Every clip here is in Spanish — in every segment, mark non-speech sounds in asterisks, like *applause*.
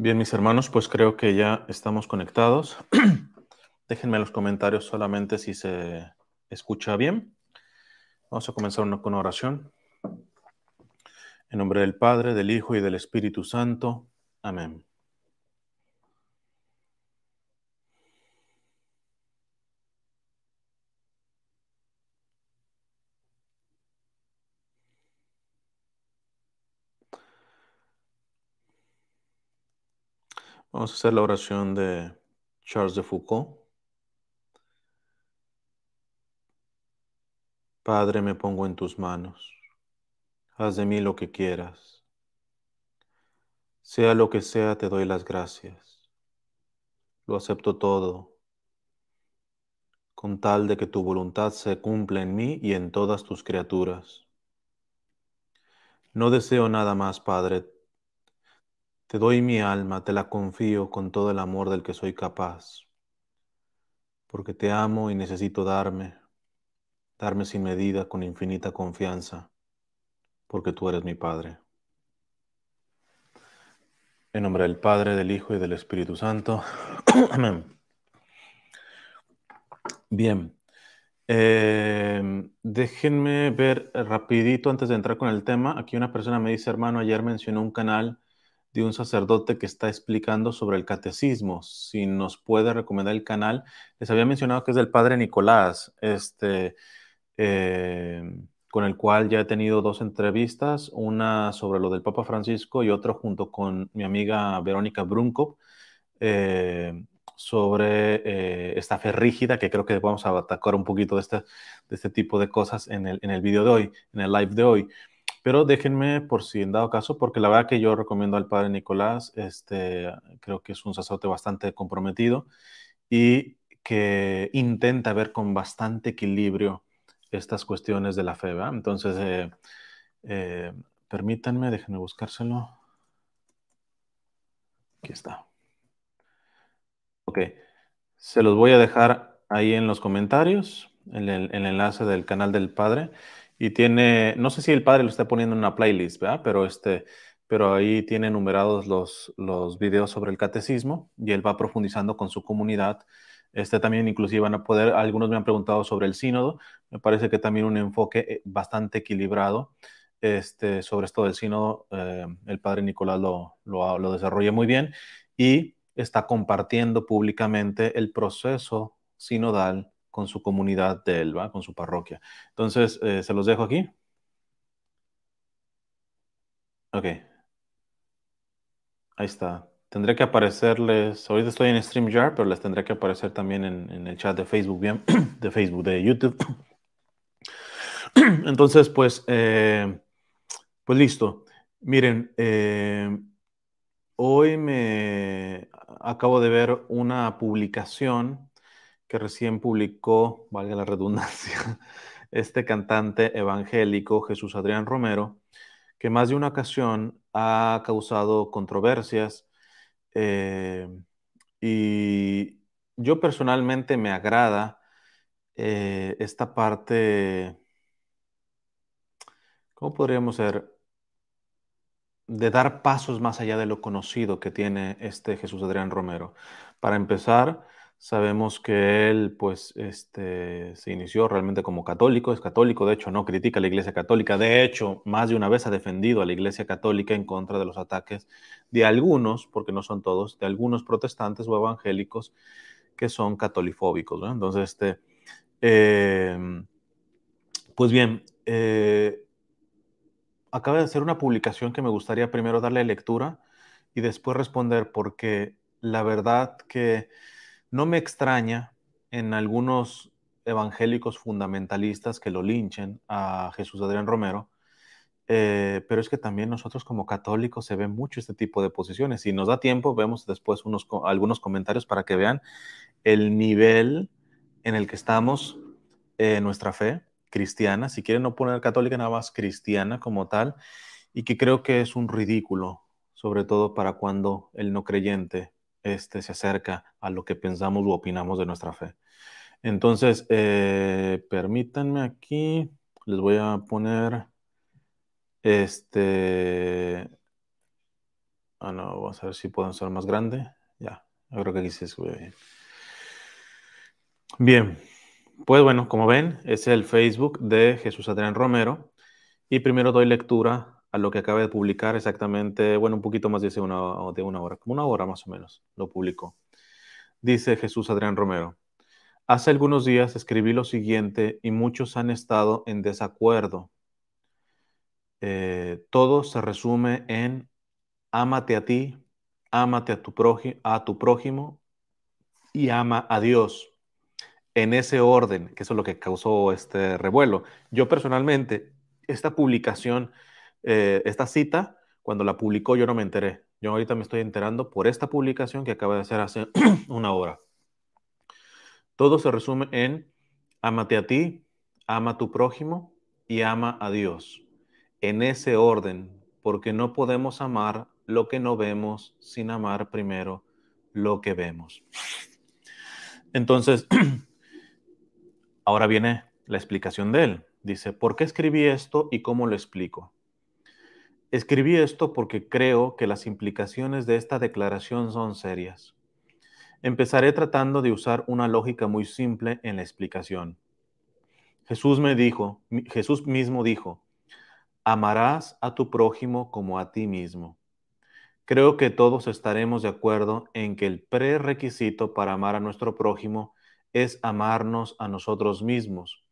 Bien, mis hermanos, pues creo que ya estamos conectados. *clears throat* Déjenme en los comentarios solamente si se escucha bien. Vamos a comenzar una, con oración. En nombre del Padre, del Hijo y del Espíritu Santo. Amén. Vamos a hacer la oración de Charles de Foucault. Padre, me pongo en tus manos. Haz de mí lo que quieras. Sea lo que sea, te doy las gracias. Lo acepto todo, con tal de que tu voluntad se cumpla en mí y en todas tus criaturas. No deseo nada más, Padre, te doy mi alma, te la confío con todo el amor del que soy capaz, porque te amo y necesito darme, darme sin medida, con infinita confianza, porque tú eres mi Padre. En nombre del Padre, del Hijo y del Espíritu Santo. *coughs* Amén. Bien. Eh, déjenme ver rapidito antes de entrar con el tema. Aquí una persona me dice, hermano, ayer mencionó un canal de un sacerdote que está explicando sobre el catecismo. Si nos puede recomendar el canal, les había mencionado que es del padre Nicolás, este, eh, con el cual ya he tenido dos entrevistas, una sobre lo del Papa Francisco y otra junto con mi amiga Verónica Brunkov. Eh, sobre esta fe rígida, que creo que vamos a atacar un poquito de este, de este tipo de cosas en el, en el video de hoy, en el live de hoy. Pero déjenme, por si en dado caso, porque la verdad que yo recomiendo al padre Nicolás, este, creo que es un sacerdote bastante comprometido y que intenta ver con bastante equilibrio estas cuestiones de la fe. Entonces, eh, eh, permítanme, déjenme buscárselo. Aquí está. Ok, se los voy a dejar ahí en los comentarios, en el enlace del canal del padre. Y tiene, no sé si el padre lo está poniendo en una playlist, ¿verdad? Pero, este, pero ahí tiene numerados los, los videos sobre el catecismo y él va profundizando con su comunidad. Este también inclusive van a poder, algunos me han preguntado sobre el sínodo, me parece que también un enfoque eh, bastante equilibrado este, sobre esto del sínodo, eh, el padre Nicolás lo, lo, lo desarrolla muy bien y está compartiendo públicamente el proceso sinodal con su comunidad de Elba, con su parroquia. Entonces, eh, se los dejo aquí. Ok. Ahí está. Tendré que aparecerles, ahorita estoy en StreamYard, pero les tendré que aparecer también en, el chat de Facebook, bien, *coughs* de Facebook, de YouTube. *coughs* Entonces, pues, eh, pues listo. Miren, eh, hoy me acabo de ver una publicación que recién publicó, valga la redundancia, *laughs* este cantante evangélico Jesús Adrián Romero, que más de una ocasión ha causado controversias eh, y yo personalmente me agrada eh, esta parte, ¿cómo podríamos ser? De dar pasos más allá de lo conocido que tiene este Jesús Adrián Romero. Para empezar, Sabemos que él, pues, este, se inició realmente como católico, es católico, de hecho, no critica a la Iglesia Católica, de hecho, más de una vez ha defendido a la Iglesia Católica en contra de los ataques de algunos, porque no son todos, de algunos protestantes o evangélicos que son catolifóbicos. Entonces, este, eh, pues bien, eh, acaba de hacer una publicación que me gustaría primero darle lectura y después responder, porque la verdad que no me extraña en algunos evangélicos fundamentalistas que lo linchen a Jesús Adrián Romero, eh, pero es que también nosotros como católicos se ve mucho este tipo de posiciones. Si nos da tiempo, vemos después unos, algunos comentarios para que vean el nivel en el que estamos en nuestra fe cristiana, si quieren no poner católica, nada más cristiana como tal, y que creo que es un ridículo, sobre todo para cuando el no creyente este, se acerca a lo que pensamos u opinamos de nuestra fe. Entonces, eh, permítanme aquí, les voy a poner este, Ah, no, vamos a ver si pueden ser más grande. Ya, creo que aquí se sube bien. Bien, pues bueno, como ven, es el Facebook de Jesús Adrián Romero. Y primero doy lectura a lo que acaba de publicar exactamente, bueno, un poquito más de una, de una hora, como una hora más o menos, lo publicó. Dice Jesús Adrián Romero. Hace algunos días escribí lo siguiente y muchos han estado en desacuerdo. Eh, todo se resume en ámate a ti, ámate a tu, a tu prójimo y ama a Dios. En ese orden, que eso es lo que causó este revuelo. Yo personalmente, esta publicación, eh, esta cita, cuando la publicó yo no me enteré. Yo ahorita me estoy enterando por esta publicación que acaba de hacer hace *clears throat* una hora. Todo se resume en ámate a ti, ama a tu prójimo y ama a Dios. En ese orden, porque no podemos amar lo que no vemos sin amar primero lo que vemos. Entonces, *clears throat* ahora viene la explicación de él. Dice, ¿por qué escribí esto y cómo lo explico? Escribí esto porque creo que las implicaciones de esta declaración son serias. Empezaré tratando de usar una lógica muy simple en la explicación. Jesús me dijo, Jesús mismo dijo, amarás a tu prójimo como a ti mismo. Creo que todos estaremos de acuerdo en que el prerequisito para amar a nuestro prójimo es amarnos a nosotros mismos.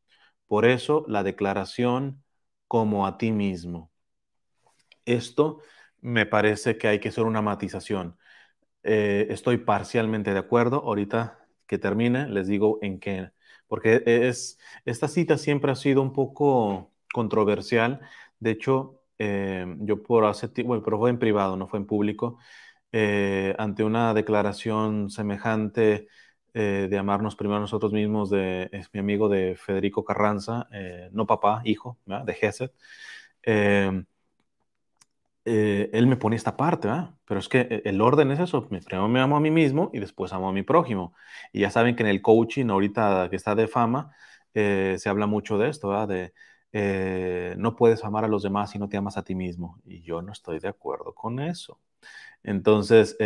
Por eso la declaración como a ti mismo. Esto me parece que hay que hacer una matización. Eh, estoy parcialmente de acuerdo. Ahorita que termine, les digo en qué. Porque es, esta cita siempre ha sido un poco controversial. De hecho, eh, yo por hace tiempo, bueno, pero fue en privado, no fue en público, eh, ante una declaración semejante de amarnos primero a nosotros mismos, de, es mi amigo de Federico Carranza, no papá, hijo, de Gesed. Eh, él me pone esta parte, pero es que eh, el orden es eso, primero me amo a mí mismo y después amo a mi prójimo. Y ya saben que en el coaching, ahorita que está de fama, eh, se habla mucho de esto, de no puedes amar a los demás si no te amas a ti mismo. Y yo no estoy de acuerdo con eso. Entonces,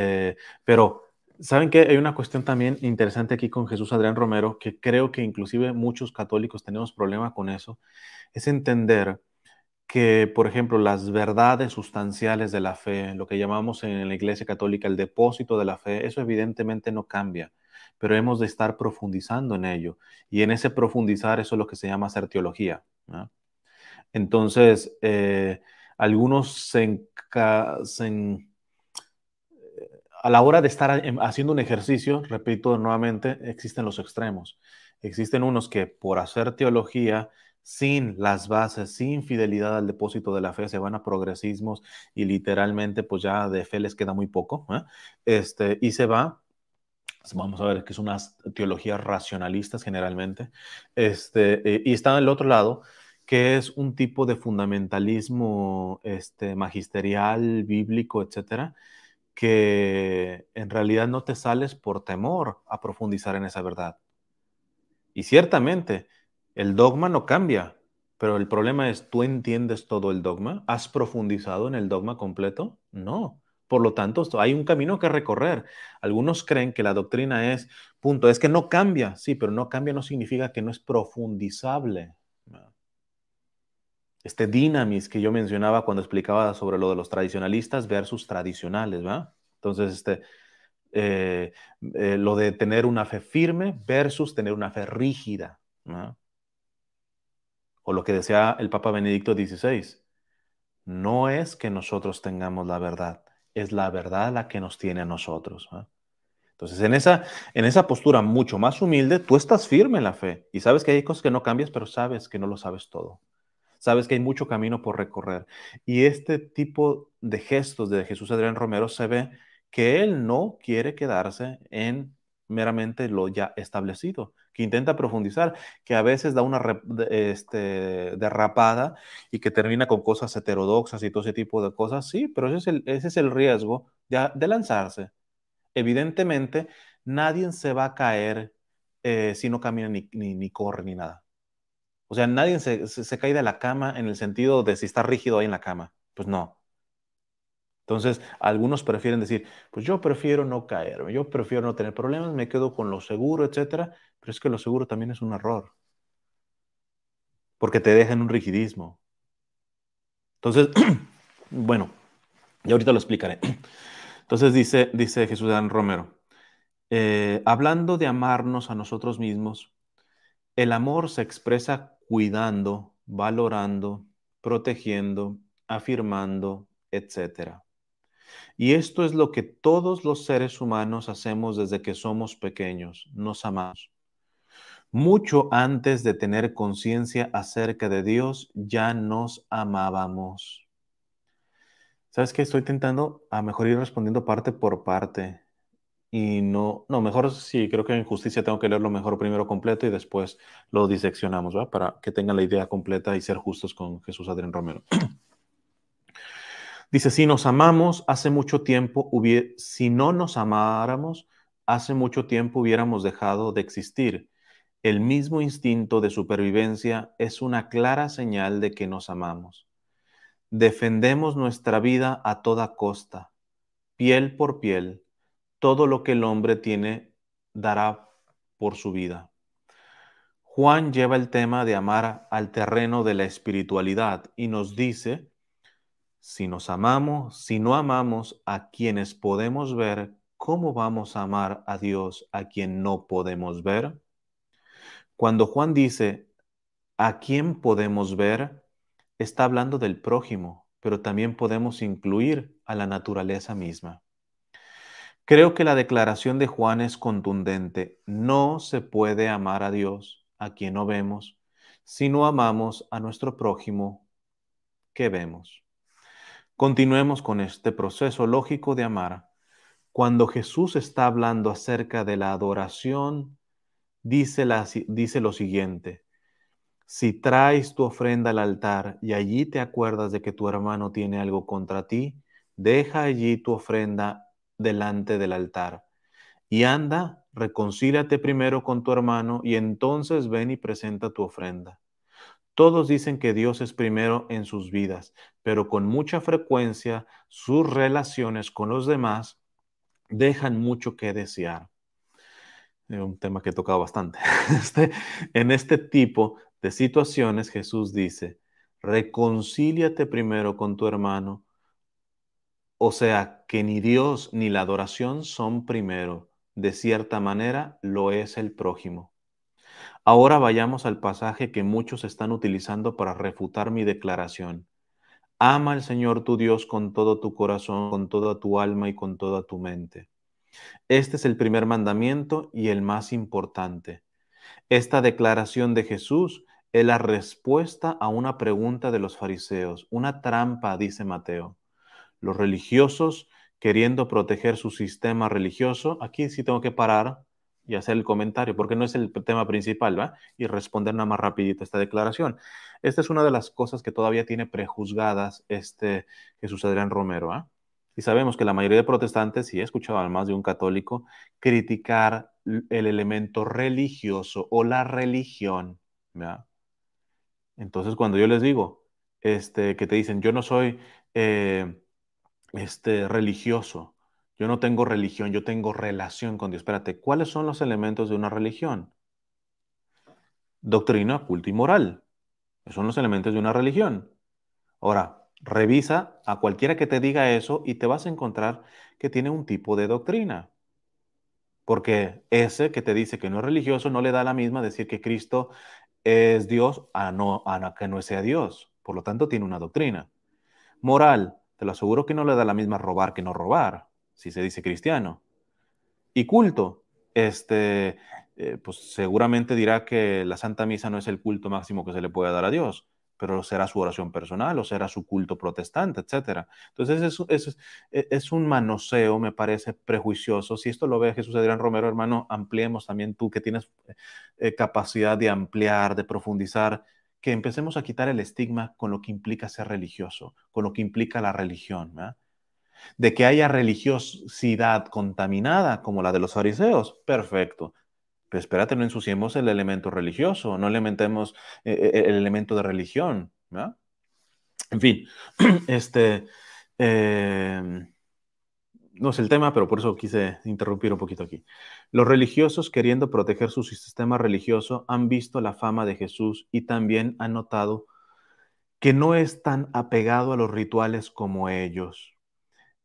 pero... ¿Saben que hay una cuestión también interesante aquí con Jesús Adrián Romero, que creo que inclusive muchos católicos tenemos problema con eso? Es entender que, por ejemplo, las verdades sustanciales de la fe, lo que llamamos en la Iglesia Católica el depósito de la fe, eso evidentemente no cambia, pero hemos de estar profundizando en ello. Y en ese profundizar, eso es lo que se llama hacer teología. Entonces, eh, algunos se, a la hora de estar haciendo un ejercicio, repito nuevamente, existen los extremos. Existen unos que por hacer teología sin las bases, sin fidelidad al depósito de la fe, se van a progresismos y literalmente pues ya de fe les queda muy poco. ¿eh? Este, y se va, pues, vamos a ver que son unas teologías racionalistas generalmente, este, eh, y está el otro lado, que es un tipo de fundamentalismo este, magisterial, bíblico, etcétera, que en realidad no te sales por temor a profundizar en esa verdad. Y ciertamente, el dogma no cambia, pero el problema es, ¿tú entiendes todo el dogma? ¿Has profundizado en el dogma completo? No. Por lo tanto, hay un camino que recorrer. Algunos creen que la doctrina es, punto, es que no cambia, sí, pero no cambia no significa que no es profundizable. Este dinamis que yo mencionaba cuando explicaba sobre lo de los tradicionalistas versus tradicionales, ¿va? Entonces, este, eh, eh, lo de tener una fe firme versus tener una fe rígida. ¿no? O lo que decía el Papa Benedicto XVI, no es que nosotros tengamos la verdad, es la verdad la que nos tiene a nosotros. Entonces, en esa, en esa postura mucho más humilde, tú estás firme en la fe y sabes que hay cosas que no cambias, pero sabes que no lo sabes todo. Sabes que hay mucho camino por recorrer. Y este tipo de gestos de Jesús Adrián Romero se ve que él no quiere quedarse en meramente lo ya establecido, intenta profundizar, que a veces da una este, derrapada y que termina con cosas heterodoxas y todo ese tipo de cosas, sí, pero ese es el, ese es el riesgo de, lanzarse. Evidentemente, nadie se va a caer eh, si no camina ni, ni, corre ni nada. O sea, nadie se, se, cae de la cama en el sentido de si está rígido ahí en la cama. Pues no. Entonces, algunos prefieren decir, pues yo prefiero no caerme, yo prefiero no tener problemas, me quedo con lo seguro, etcétera, pero es que lo seguro también es un error. Porque te deja en un rigidismo. Entonces, *clears throat* bueno, y ahorita lo explicaré. *clears throat* Entonces dice, dice Jesús Dan Romero, eh, hablando de amarnos a nosotros mismos, el amor se expresa cuidando, valorando, protegiendo, afirmando, etcétera. Y esto es lo que todos los seres humanos hacemos desde que somos pequeños, nos amamos. Mucho antes de tener conciencia acerca de Dios, ya nos amábamos. ¿Sabes qué? Estoy intentando a mejor ir respondiendo parte por parte. Y no, no, mejor sí, creo que en justicia tengo que leerlo mejor primero completo y después lo diseccionamos, ¿va? Para que tengan la idea completa y ser justos con Jesús Adrián Romero. *clears throat* Dice, si nos amamos, hace mucho tiempo, si no nos amáramos, hace mucho tiempo hubiéramos dejado de existir. El mismo instinto de supervivencia es una clara señal de que nos amamos. Defendemos nuestra vida a toda costa, piel por piel. Todo lo que el hombre tiene dará por su vida. Juan lleva el tema de amar al terreno de la espiritualidad y nos dice si nos amamos, si no amamos a quienes podemos ver, ¿cómo vamos a amar a Dios a quien no podemos ver? Cuando Juan dice, ¿a quién podemos ver? Está hablando del prójimo, pero también podemos incluir a la naturaleza misma. Creo que la declaración de Juan es contundente. No se puede amar a Dios, a quien no vemos, si no amamos a nuestro prójimo que vemos. Continuemos con este proceso lógico de amar. Cuando Jesús está hablando acerca de la adoración, dice, lo siguiente, si traes tu ofrenda al altar y allí te acuerdas de que tu hermano tiene algo contra ti, deja allí tu ofrenda delante del altar y anda, reconcíliate primero con tu hermano y entonces ven y presenta tu ofrenda. Todos dicen que Dios es primero en sus vidas, pero con mucha frecuencia sus relaciones con los demás dejan mucho que desear. Un tema que he tocado bastante. *laughs* Este, en este tipo de situaciones Jesús dice, reconcíliate primero con tu hermano. O sea, que ni Dios ni la adoración son primero. De cierta manera lo es el prójimo. Ahora vayamos al pasaje que muchos están utilizando para refutar mi declaración. Ama al Señor tu Dios con todo tu corazón, con toda tu alma y con toda tu mente. Este es el primer mandamiento y el más importante. Esta declaración de Jesús es la respuesta a una pregunta de los fariseos, una trampa, dice Mateo. Los religiosos, queriendo proteger su sistema religioso, aquí sí tengo que parar y hacer el comentario, porque no es el tema principal, ¿va? Y responder nada más rapidito esta declaración. Esta es una de las cosas que todavía tiene prejuzgadas este Jesús Adrián Romero, ¿ah? Y sabemos que la mayoría de protestantes, y he escuchado a más de un católico, criticar el elemento religioso o la religión, ¿verdad? Entonces, cuando yo les digo, este, que te dicen, yo no soy eh, este, religioso, yo no tengo religión, yo tengo relación con Dios. Espérate, ¿cuáles son los elementos de una religión? Doctrina, culto y moral. Esos son los elementos de una religión. Ahora, revisa a cualquiera que te diga eso y te vas a encontrar que tiene un tipo de doctrina. Porque ese que te dice que no es religioso no le da la misma decir que Cristo es Dios a, no, a que no sea Dios. Por lo tanto, tiene una doctrina. Moral, te lo aseguro que no le da la misma robar que no robar si se dice cristiano. Y culto, este, eh, pues seguramente dirá que la Santa Misa no es el culto máximo que se le puede dar a Dios, pero será su oración personal o será su culto protestante, etc. Entonces es, es, es, un manoseo, me parece prejuicioso. Si esto lo ve Jesús Adrián Romero, hermano, ampliemos también tú que tienes eh, capacidad de ampliar, de profundizar, que empecemos a quitar el estigma con lo que implica ser religioso, con lo que implica la religión. ¿verdad? De que haya religiosidad contaminada como la de los fariseos, perfecto. Pero espérate, no ensuciemos el elemento religioso, no elementemos eh, eh, el elemento de religión. En fin, *clears throat* este, Eh, no es el tema, pero por eso quise interrumpir un poquito aquí. Los religiosos, queriendo proteger su sistema religioso, han visto la fama de Jesús y también han notado que no es tan apegado a los rituales como ellos.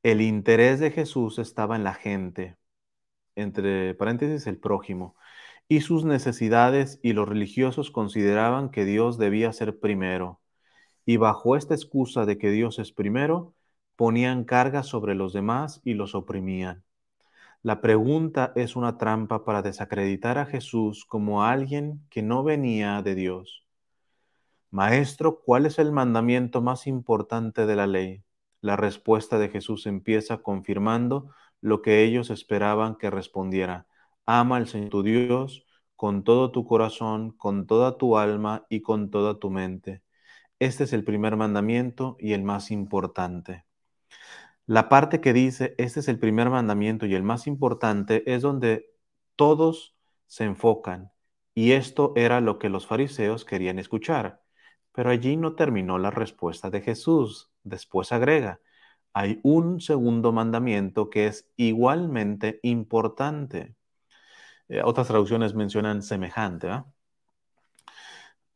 El interés de Jesús estaba en la gente, entre paréntesis, el prójimo, y sus necesidades y los religiosos consideraban que Dios debía ser primero. Y bajo esta excusa de que Dios es primero, ponían carga sobre los demás y los oprimían. La pregunta es una trampa para desacreditar a Jesús como alguien que no venía de Dios. Maestro, ¿cuál es el mandamiento más importante de la ley? La respuesta de Jesús empieza confirmando lo que ellos esperaban que respondiera. Ama al Señor tu Dios con todo tu corazón, con toda tu alma y con toda tu mente. Este es el primer mandamiento y el más importante. La parte que dice, este es el primer mandamiento y el más importante, es donde todos se enfocan. Y esto era lo que los fariseos querían escuchar. Pero allí no terminó la respuesta de Jesús. Después agrega, hay un segundo mandamiento que es igualmente importante. Eh, otras traducciones mencionan semejante.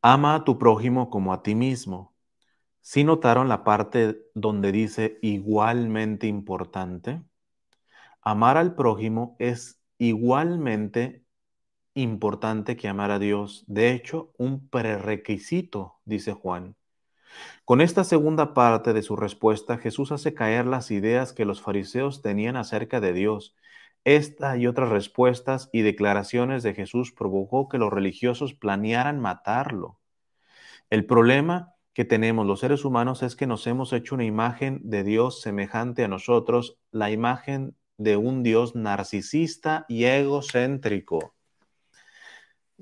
Ama a tu prójimo como a ti mismo. Si notaron la parte donde dice igualmente importante? Amar al prójimo es igualmente importante que amar a Dios. De hecho, un prerequisito, dice Juan. Con esta segunda parte de su respuesta, Jesús hace caer las ideas que los fariseos tenían acerca de Dios. Esta y otras respuestas y declaraciones de Jesús provocó que los religiosos planearan matarlo. El problema que tenemos los seres humanos es que nos hemos hecho una imagen de Dios semejante a nosotros, la imagen de un Dios narcisista y egocéntrico.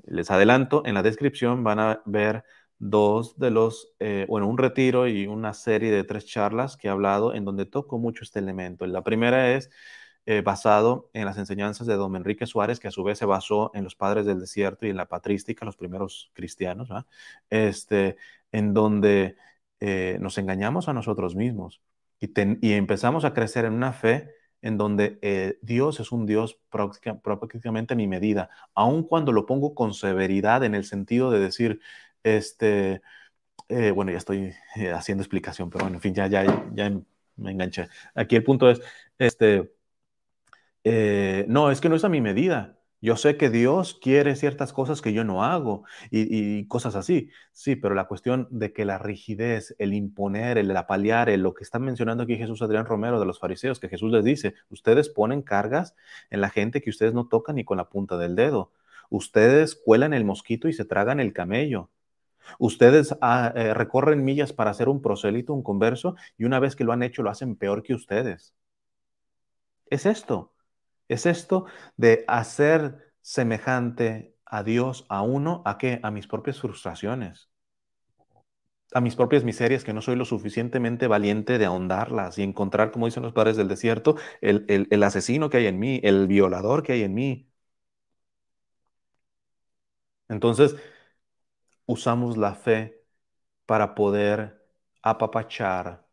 Les adelanto, en la descripción van a ver dos de los, eh, bueno, un retiro y una serie de tres charlas que he hablado en donde toco mucho este elemento. La primera es eh, basado en las enseñanzas de don Enrique Suárez, que a su vez se basó en los padres del desierto y en la patrística, los primeros cristianos, este, en donde eh, nos engañamos a nosotros mismos y, y, empezamos a crecer en una fe en donde eh, Dios es un Dios prácticamente a mi medida, aun cuando lo pongo con severidad en el sentido de decir, este, bueno, ya estoy haciendo explicación, pero bueno, en fin, ya, ya, ya me enganché. Aquí el punto es, este, eh, no, es que no es a mi medida. Yo sé que Dios quiere ciertas cosas que yo no hago y, cosas así. Sí, pero la cuestión de que la rigidez, el imponer, el apalear, lo que está mencionando aquí Jesús Adrián Romero de los fariseos, que Jesús les dice, ustedes ponen cargas en la gente que ustedes no tocan ni con la punta del dedo. Ustedes cuelan el mosquito y se tragan el camello. Ustedes ah, eh, recorren millas para hacer un prosélito, un converso, y una vez que lo han hecho, lo hacen peor que ustedes. Es esto. Es esto de hacer semejante a Dios, a uno, ¿a qué? A mis propias frustraciones, a mis propias miserias, que no soy lo suficientemente valiente de ahondarlas y encontrar, como dicen los padres del desierto, el, el asesino que hay en mí, el violador que hay en mí. Entonces, usamos la fe para poder apapachar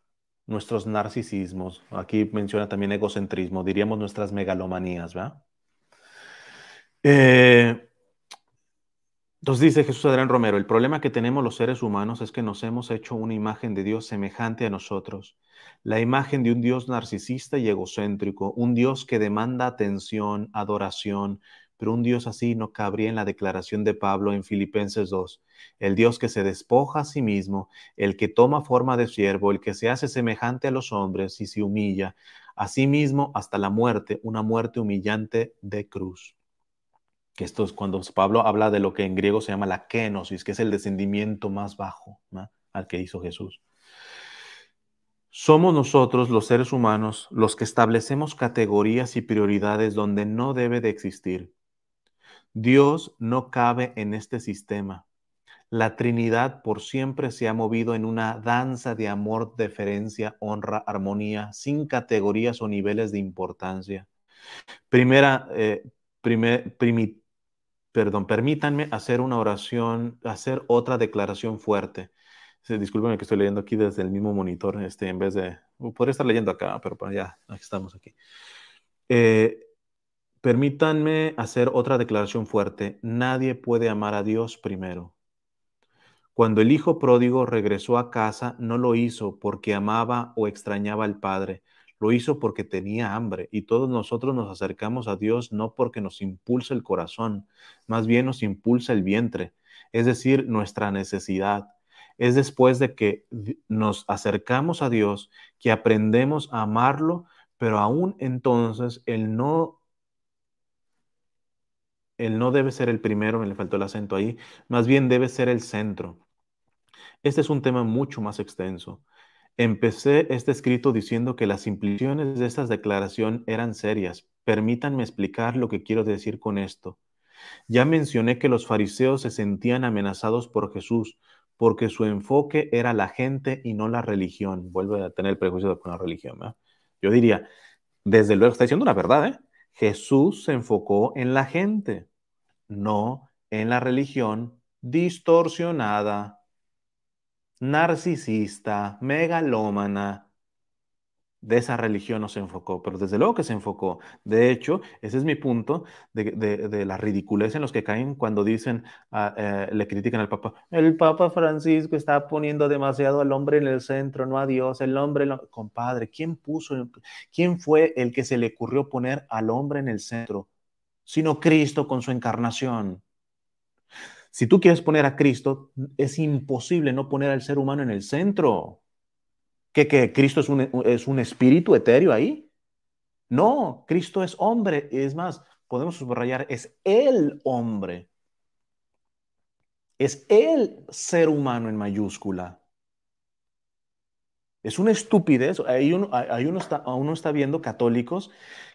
nuestros narcisismos, aquí menciona también egocentrismo, diríamos nuestras megalomanías, ¿verdad? Eh, entonces dice Jesús Adrián Romero, el problema que tenemos los seres humanos es que nos hemos hecho una imagen de Dios semejante a nosotros, la imagen de un Dios narcisista y egocéntrico, un Dios que demanda atención, adoración, pero un Dios así no cabría en la declaración de Pablo en Filipenses 2. El Dios que se despoja a sí mismo, el que toma forma de siervo, el que se hace semejante a los hombres y se humilla a sí mismo hasta la muerte, una muerte humillante de cruz. Que esto es cuando Pablo habla de lo que en griego se llama la kenosis, que es el descendimiento más bajo al que hizo Jesús. Somos nosotros, los seres humanos, los que establecemos categorías y prioridades donde no debe de existir. Dios no cabe en este sistema. La Trinidad por siempre se ha movido en una danza de amor, deferencia, honra, armonía, sin categorías o niveles de importancia. Primera, eh, perdón, permítanme hacer una oración, hacer otra declaración fuerte. discúlpeme que estoy leyendo aquí desde el mismo monitor, este, en vez de, podría estar leyendo acá, pero ya, aquí estamos aquí. Eh, permítanme hacer otra declaración fuerte. Nadie puede amar a Dios primero. Cuando el hijo pródigo regresó a casa, no lo hizo porque amaba o extrañaba al padre, lo hizo porque tenía hambre. Y todos nosotros nos acercamos a Dios no porque nos impulsa el corazón, más bien nos impulsa el vientre, es decir, nuestra necesidad. Es después de que nos acercamos a Dios que aprendemos a amarlo, pero aún entonces Él no él no debe ser el primero, me le faltó el acento ahí, más bien debe ser el centro. Este es un tema mucho más extenso. Empecé este escrito diciendo que las implicaciones de esta declaración eran serias. Permítanme explicar lo que quiero decir con esto. Ya mencioné que los fariseos se sentían amenazados por Jesús porque su enfoque era la gente y no la religión. Vuelve a tener el prejuicio con la religión. Yo diría, desde luego, está diciendo una verdad, ¿eh? Jesús se enfocó en la gente, no en la religión distorsionada narcisista, megalómana, de esa religión no se enfocó, pero desde luego que se enfocó. De hecho, ese es mi punto de, la ridiculez en los que caen cuando dicen, ah, eh, le critican al Papa, el Papa Francisco está poniendo demasiado al hombre en el centro, no a Dios, el hombre, compadre, ¿quién puso, quién fue el que se le ocurrió poner al hombre en el centro? Sino Cristo con su encarnación. Si tú quieres poner a Cristo, es imposible no poner al ser humano en el centro. ¿Que, que Cristo es un, es un espíritu etéreo ahí? No, Cristo es hombre. Es más, podemos subrayar, es el hombre. Es el ser humano en mayúscula. Es una estupidez. Ahí uno, uno, está, uno está viendo católicos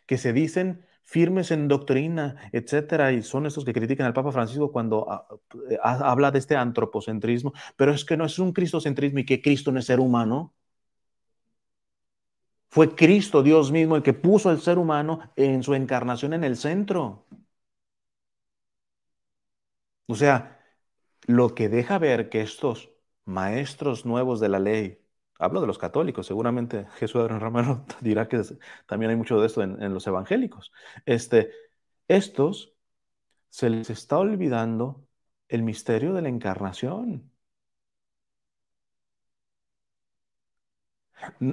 que se dicen firmes en doctrina, etcétera, y son estos que critican al Papa Francisco cuando ah, habla de este antropocentrismo, pero es que no es un cristocentrismo y que Cristo no es ser humano. Fue Cristo, Dios mismo, el que puso al ser humano en su encarnación en el centro. O sea, lo que deja ver que estos maestros nuevos de la ley, Hablo de los católicos, seguramente Jesús Adrián Romero *laughs* dirá que también hay mucho de esto en, los evangélicos. Este, estos se les está olvidando el misterio de la encarnación.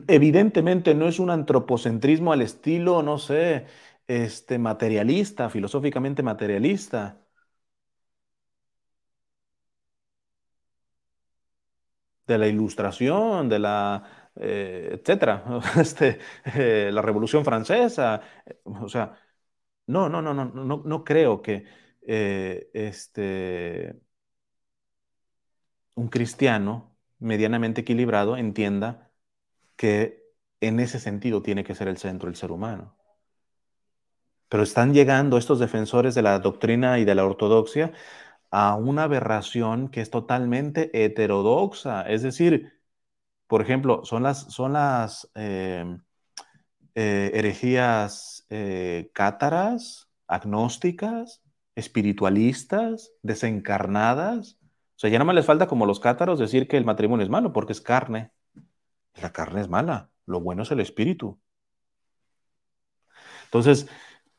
Evidentemente no es un antropocentrismo al estilo, no sé, este, materialista, filosóficamente materialista. de la ilustración, de la, eh, etcétera, *laughs* este, eh, la Revolución Francesa, eh, o sea, no, no, no, no, no, no creo que este, un cristiano medianamente equilibrado entienda que en ese sentido tiene que ser el centro el ser humano. Pero están llegando estos defensores de la doctrina y de la ortodoxia a una aberración que es totalmente heterodoxa. Es decir, por ejemplo, son las, son las em, eh, herejías eh, cátaras, agnósticas, espiritualistas, desencarnadas. O sea, ya no me les falta como los cátaros decir que el matrimonio es malo porque es carne. La carne es mala, lo bueno es el espíritu. Entonces,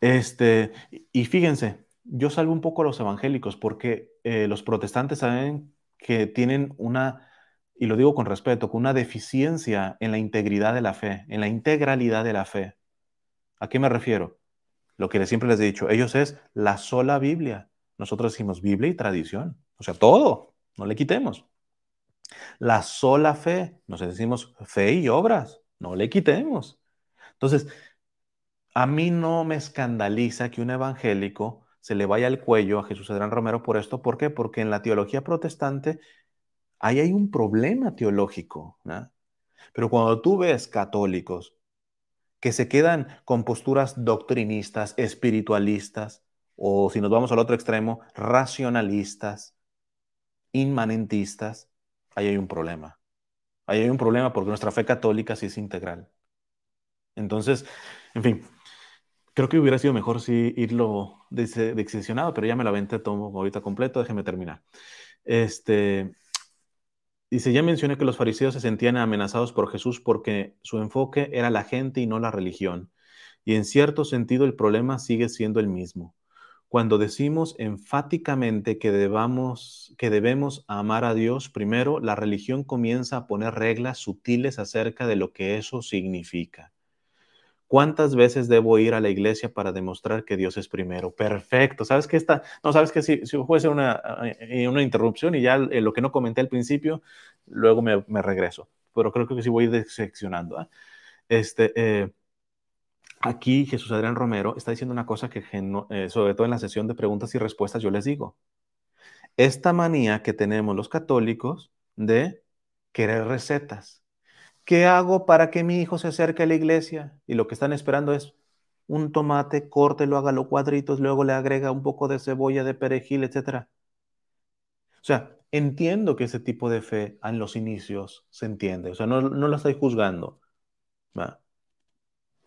este, y fíjense, yo salvo un poco a los evangélicos porque eh, los protestantes saben que tienen una, y lo digo con respeto, con una deficiencia en la integridad de la fe, en la integralidad de la fe. ¿A qué me refiero? Lo que siempre les he dicho, ellos es la sola Biblia. Nosotros decimos Biblia y tradición, o sea, todo, no le quitemos. La sola fe, nos decimos fe y obras, no le quitemos. Entonces, a mí no me escandaliza que un evangélico se le vaya al cuello a Jesús Adrián Romero por esto. ¿Por qué? Porque en la teología protestante ahí hay un problema teológico. Pero cuando tú ves católicos que se quedan con posturas doctrinistas, espiritualistas, o si nos vamos al otro extremo, racionalistas, inmanentistas, ahí hay un problema. Ahí hay un problema porque nuestra fe católica sí es integral. Entonces, en fin, Creo que hubiera sido mejor si irlo diseccionado, pero ya me la aventé todo ahorita completo, déjeme terminar. Este, Dice, ya mencioné que los fariseos se sentían amenazados por Jesús porque su enfoque era la gente y no la religión. Y en cierto sentido el problema sigue siendo el mismo. Cuando decimos enfáticamente que, debamos, que debemos amar a Dios, primero la religión comienza a poner reglas sutiles acerca de lo que eso significa. ¿Cuántas veces debo ir a la iglesia para demostrar que Dios es primero? Perfecto. ¿Sabes qué está? No, sabes que si, fuese una, eh, una interrupción y ya eh, lo que no comenté al principio, luego me, regreso. Pero creo que sí voy diseccionando. ¿ah? Este, eh, aquí Jesús Adrián Romero está diciendo una cosa que, sobre todo en la sesión de preguntas y respuestas, yo les digo. Esta manía que tenemos los católicos de querer recetas ¿Qué hago para que mi hijo se acerque a la iglesia? Y lo que están esperando es un tomate, córtelo, hágalo cuadritos, luego le agrega un poco de cebolla, de perejil, etc. O sea, entiendo que ese tipo de fe en los inicios se entiende. O sea, no, no lo estoy juzgando.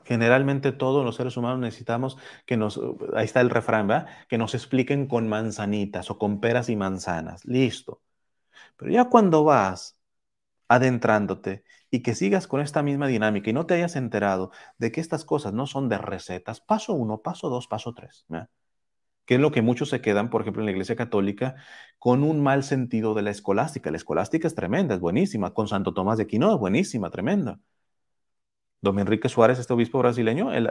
Generalmente todos los seres humanos necesitamos que nos, ahí está el refrán, ¿verdad? Que nos expliquen con manzanitas o con peras y manzanas. Listo. Pero ya cuando vas adentrándote y que sigas con esta misma dinámica y no te hayas enterado de que estas cosas no son de recetas, paso uno, paso dos, paso tres. Que es lo que muchos se quedan, por ejemplo, en la Iglesia Católica, con un mal sentido de la escolástica. La escolástica es tremenda, es buenísima. Con Santo Tomás de Aquino es buenísima, tremenda. Don Enrique Suárez, este obispo brasileño, él,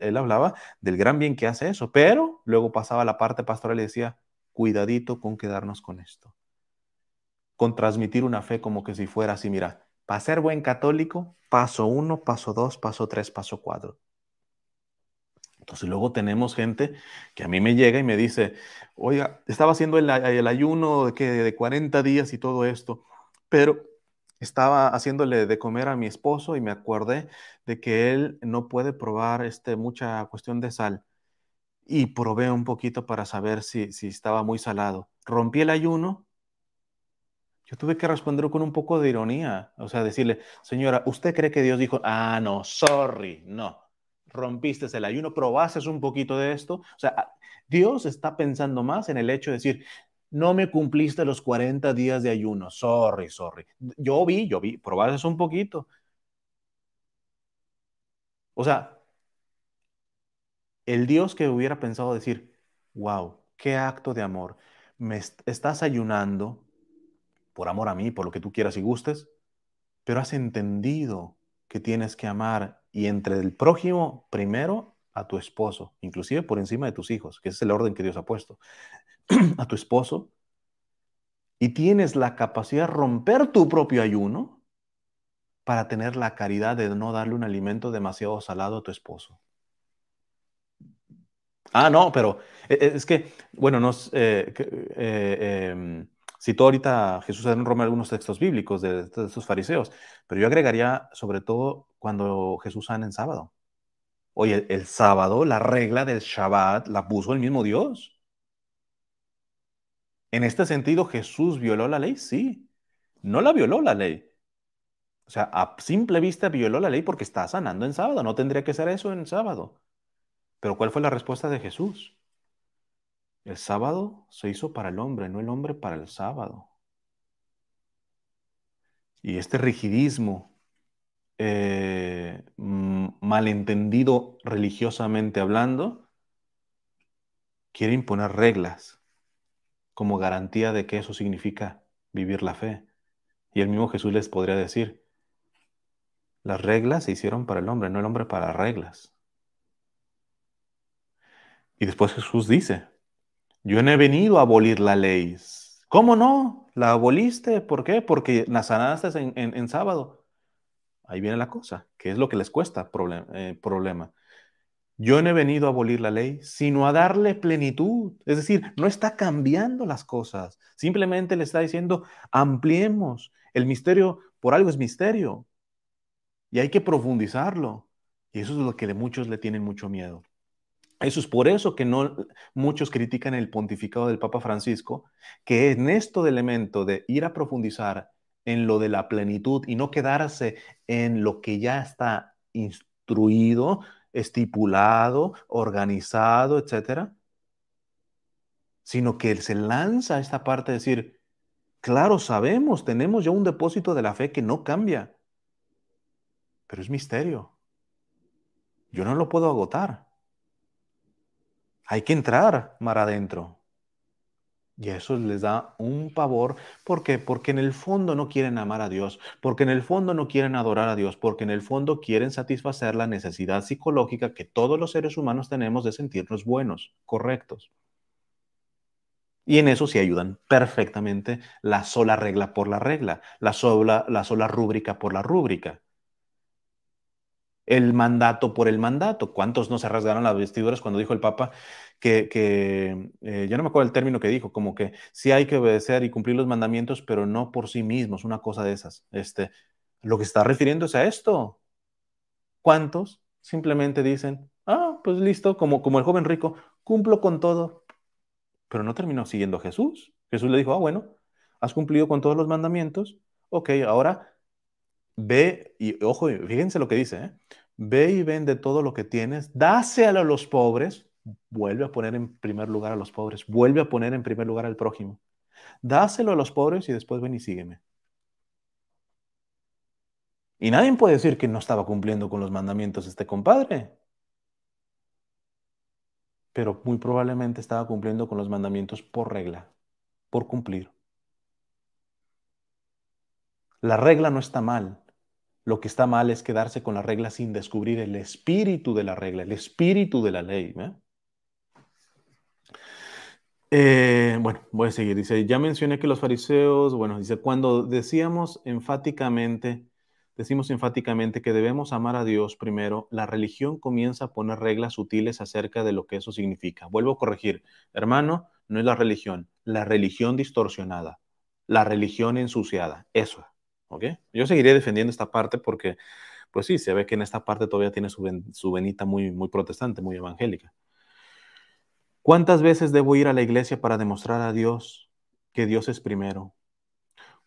él, hablaba del gran bien que hace eso, pero luego pasaba la parte pastoral y decía, cuidadito con quedarnos con esto con transmitir una fe como que si fuera así, mira, para ser buen católico, paso uno, paso dos, paso tres, paso cuatro. Entonces luego tenemos gente que a mí me llega y me dice, oiga, estaba haciendo el, ayuno de, de 40 días y todo esto, pero estaba haciéndole de comer a mi esposo y me acordé de que él no puede probar este, mucha cuestión de sal. Y probé un poquito para saber si, si estaba muy salado. Rompí el ayuno yo tuve que responder con un poco de ironía, o sea, decirle, señora, ¿usted cree que Dios dijo, ah, no, sorry, no, rompiste el ayuno, probaste un poquito de esto? O sea, Dios está pensando más en el hecho de decir, no me cumpliste los 40 días de ayuno, sorry, sorry. Yo vi, yo vi, probaste un poquito. O sea, el Dios que hubiera pensado decir, wow, qué acto de amor, me estás ayunando, por amor a mí, por lo que tú quieras y gustes, pero has entendido que tienes que amar y entre el prójimo primero a tu esposo, inclusive por encima de tus hijos, que es el orden que Dios ha puesto, *clears throat* a tu esposo, y tienes la capacidad de romper tu propio ayuno para tener la caridad de no darle un alimento demasiado salado a tu esposo. Ah, no, pero e, e, es que, bueno, nos, eh, eh, em, ahorita Jesús en Roma algunos textos bíblicos de, estos fariseos, pero yo agregaría sobre todo cuando Jesús sana en sábado. Oye, el, sábado, la regla del Shabbat la puso el mismo Dios. En este sentido, ¿Jesús violó la ley? Sí. No la violó la ley. O sea, a simple vista violó la ley porque está sanando en sábado. No tendría que ser eso en sábado. Pero ¿cuál fue la respuesta de Jesús? El sábado se hizo para el hombre, no el hombre para el sábado. Y este rigidismo, eh, malentendido religiosamente hablando, quiere imponer reglas como garantía de que eso significa vivir la fe. Y el mismo Jesús les podría decir, las reglas se hicieron para el hombre, no el hombre para reglas. Y después Jesús dice, yo no he venido a abolir la ley. ¿Cómo no? ¿La aboliste? ¿Por qué? Porque sanaste en, en, sábado. Ahí viene la cosa, que es lo que les cuesta eh, problema. Yo no he venido a abolir la ley, sino a darle plenitud. Es decir, no está cambiando las cosas. Simplemente le está diciendo, ampliemos. El misterio, por algo es misterio. Y hay que profundizarlo. Y eso es lo que de muchos le tienen mucho miedo. Eso es por eso que no muchos critican el pontificado del Papa Francisco, que en esto de elemento de ir a profundizar en lo de la plenitud y no quedarse en lo que ya está instruido, estipulado, organizado, etcétera, sino que se lanza a esta parte de decir, Claro, sabemos, tenemos ya un depósito de la fe que no cambia, pero es misterio. Yo no lo puedo agotar. Hay que entrar mar adentro. Y eso les da un pavor. ¿Por qué? Porque en el fondo no quieren amar a Dios, porque en el fondo no quieren adorar a Dios, porque en el fondo quieren satisfacer la necesidad psicológica que todos los seres humanos tenemos de sentirnos buenos, correctos. Y en eso sí ayudan perfectamente la sola regla por la regla, la sola, la sola rúbrica por la rúbrica el mandato por el mandato. ¿Cuántos no se rasgaron las vestiduras cuando dijo el Papa que, que eh, ya no me acuerdo el término que dijo, como que sí hay que obedecer y cumplir los mandamientos, pero no por sí mismos, una cosa de esas. Este, lo que está refiriendo es a esto. ¿Cuántos simplemente dicen, ah, pues listo, como, como el joven rico, cumplo con todo, pero no terminó siguiendo a Jesús? Jesús le dijo, ah, bueno, has cumplido con todos los mandamientos, ok, ahora ve y, ojo, fíjense lo que dice, ¿eh? ve y vende todo lo que tienes, dáselo a los pobres, vuelve a poner en primer lugar a los pobres, vuelve a poner en primer lugar al prójimo. Dáselo a los pobres y después ven y sígueme. Y nadie puede decir que no estaba cumpliendo con los mandamientos este compadre. Pero muy probablemente estaba cumpliendo con los mandamientos por regla, por cumplir. La regla no está mal. Lo que está mal es quedarse con la regla sin descubrir el espíritu de la regla, el espíritu de la ley. Eh, bueno, voy a seguir. Dice, ya mencioné que los fariseos, bueno, dice, cuando decíamos enfáticamente, decimos enfáticamente que debemos amar a Dios primero, la religión comienza a poner reglas sutiles acerca de lo que eso significa. Vuelvo a corregir, hermano, no es la religión, la religión distorsionada, la religión ensuciada, eso. Yo seguiré defendiendo esta parte porque, pues sí, se ve que en esta parte todavía tiene su, su venita muy, muy protestante, muy evangélica. ¿Cuántas veces debo ir a la iglesia para demostrar a Dios que Dios es primero?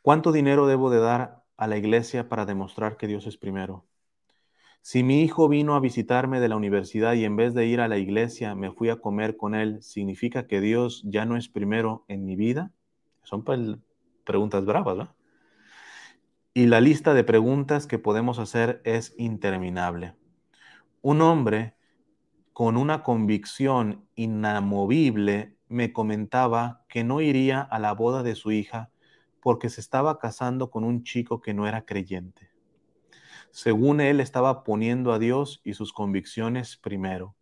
¿Cuánto dinero debo de dar a la iglesia para demostrar que Dios es primero? Si mi hijo vino a visitarme de la universidad y en vez de ir a la iglesia me fui a comer con él, ¿significa que Dios ya no es primero en mi vida? Son preguntas bravas, ¿no? y la lista de preguntas que podemos hacer es interminable. Un hombre con una convicción inamovible me comentaba que no iría a la boda de su hija porque se estaba casando con un chico que no era creyente. Según él estaba poniendo a Dios y sus convicciones primero,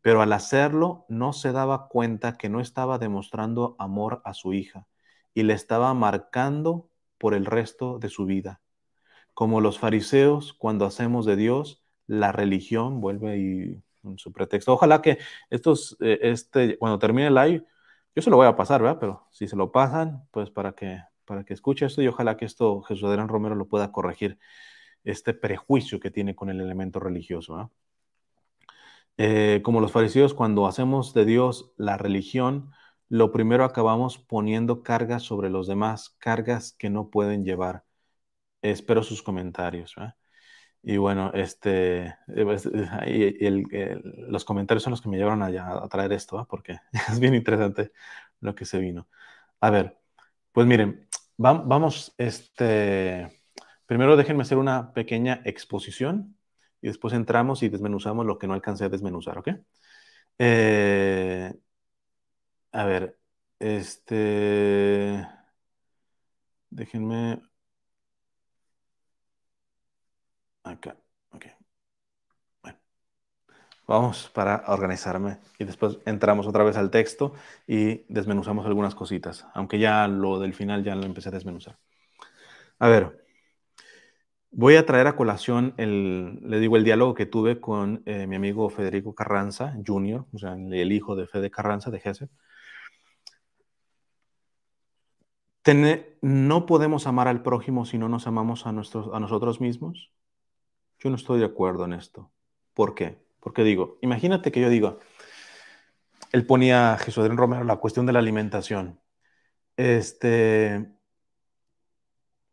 pero al hacerlo no se daba cuenta que no estaba demostrando amor a su hija y le estaba marcando por el resto de su vida. Como los fariseos, cuando hacemos de Dios la religión, vuelve y su pretexto. Ojalá que estos, eh, este, cuando termine el live, yo se lo voy a pasar, ¿verdad? Pero si se lo pasan, pues para que, para que escuche esto y ojalá que esto Jesús Adrián Romero lo pueda corregir, este prejuicio que tiene con el elemento religioso. Eh, como los fariseos, cuando hacemos de Dios la religión, lo primero acabamos poniendo cargas sobre los demás, cargas que no pueden llevar. Espero sus comentarios. Y bueno, este, eh, pues, los comentarios son los que me llevaron a, traer esto, porque *laughs* es bien interesante lo que se vino. A ver, pues miren, vamos, este, primero déjenme hacer una pequeña exposición y después entramos y desmenuzamos lo que no alcancé a desmenuzar, ¿ok? Eh, a ver, este... Déjenme... Acá, ok. Bueno, vamos para organizarme y después entramos otra vez al texto y desmenuzamos algunas cositas, aunque ya lo del final ya lo empecé a desmenuzar. A ver, voy a traer a colación el, le digo, el diálogo que tuve con eh, mi amigo Federico Carranza Jr., o sea, el hijo de Fede Carranza de Gese no podemos amar al prójimo si no nos amamos a, a nosotros mismos. Yo no estoy de acuerdo en esto. ¿Por qué? Porque digo, imagínate que yo digo, él ponía a Jesús Adrián Romero la cuestión de la alimentación. Este,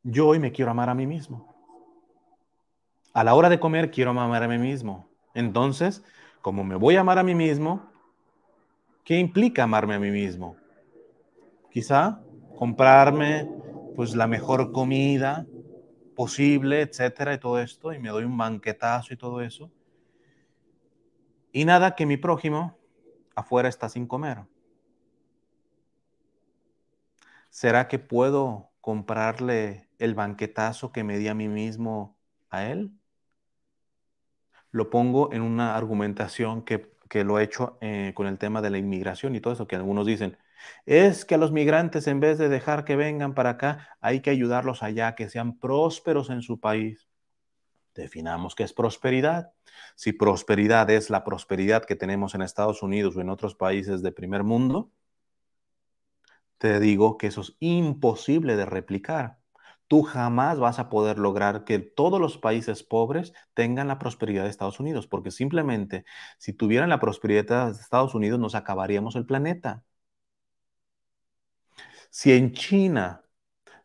yo hoy me quiero amar a mí mismo. A la hora de comer quiero amar a mí mismo. Entonces, como me voy a amar a mí mismo, ¿qué implica amarme a mí mismo? Quizá comprarme pues la mejor comida posible, etcétera, y todo esto, y me doy un banquetazo y todo eso. Y nada que mi prójimo afuera está sin comer. ¿Será que puedo comprarle el banquetazo que me di a mí mismo a él? Lo pongo en una argumentación que, lo he hecho eh, con el tema de la inmigración y todo eso, que algunos dicen, es que a los migrantes en vez de dejar que vengan para acá, hay que ayudarlos allá, que sean prósperos en su país. Definamos qué es prosperidad. Si prosperidad es la prosperidad que tenemos en Estados Unidos o en otros países de primer mundo, te digo que eso es imposible de replicar. Tú jamás vas a poder lograr que todos los países pobres tengan la prosperidad de Estados Unidos, porque simplemente si tuvieran la prosperidad de Estados Unidos nos acabaríamos el planeta. Si en China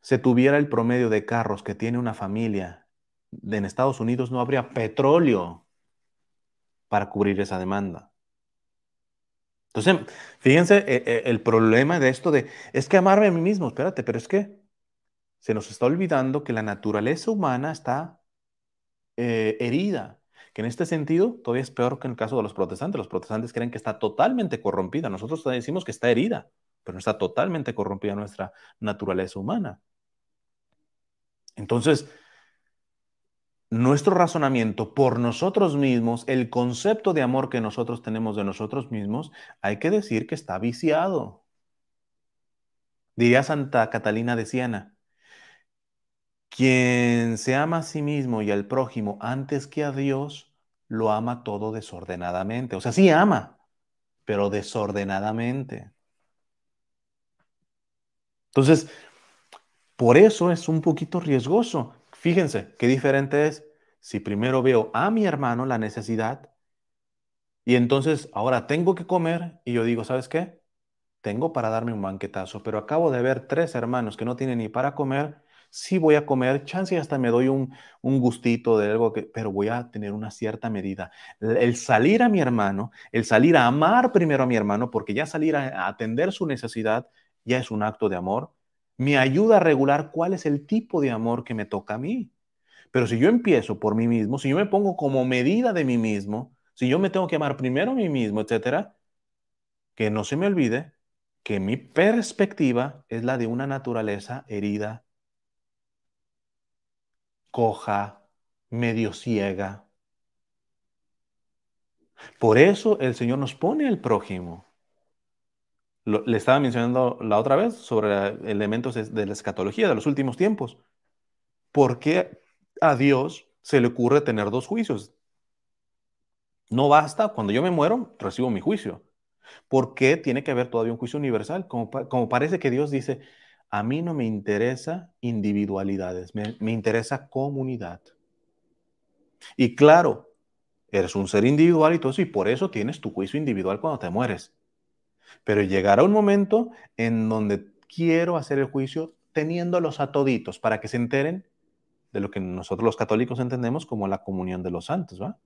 se tuviera el promedio de carros que tiene una familia en Estados Unidos, no habría petróleo para cubrir esa demanda. Entonces, fíjense eh, eh, el problema de esto de, es que amarme a mí mismo, espérate, pero es que se nos está olvidando que la naturaleza humana está eh, herida, que en este sentido todavía es peor que en el caso de los protestantes. Los protestantes creen que está totalmente corrompida, nosotros decimos que está herida, pero no está totalmente corrompida nuestra naturaleza humana. Entonces, nuestro razonamiento por nosotros mismos, el concepto de amor que nosotros tenemos de nosotros mismos, hay que decir que está viciado. Diría Santa Catalina de Siena, quien se ama a sí mismo y al prójimo antes que a Dios, lo ama todo desordenadamente. O sea, sí ama, pero desordenadamente. Entonces, por eso es un poquito riesgoso. Fíjense qué diferente es si primero veo a mi hermano la necesidad y entonces ahora tengo que comer y yo digo, ¿sabes qué? Tengo para darme un banquetazo, pero acabo de ver tres hermanos que no tienen ni para comer. Sí voy a comer, chance y hasta me doy un, gustito de algo, pero voy a tener una cierta medida. El salir a mi hermano, el salir a amar primero a mi hermano, porque ya salir a atender su necesidad ya es un acto de amor, me ayuda a regular cuál es el tipo de amor que me toca a mí. Pero si yo empiezo por mí mismo, si yo me pongo como medida de mí mismo, si yo me tengo que amar primero a mí mismo, etcétera, que no se me olvide que mi perspectiva es la de una naturaleza herida, coja, medio ciega. Por eso el Señor nos pone al prójimo le estaba mencionando la otra vez sobre elementos de, la escatología de los últimos tiempos. ¿Por qué a Dios se le ocurre tener dos juicios? No basta, cuando yo me muero, recibo mi juicio. ¿Por qué tiene que haber todavía un juicio universal? Como, como parece que Dios dice, a mí no me interesa individualidades, me, me interesa comunidad. Y claro, eres un ser individual y todo eso, y por eso tienes tu juicio individual cuando te mueres. Pero llegará un momento en donde quiero hacer el juicio teniéndolos a toditos para que se enteren de lo que nosotros los católicos entendemos como la comunión de los santos, ¿va?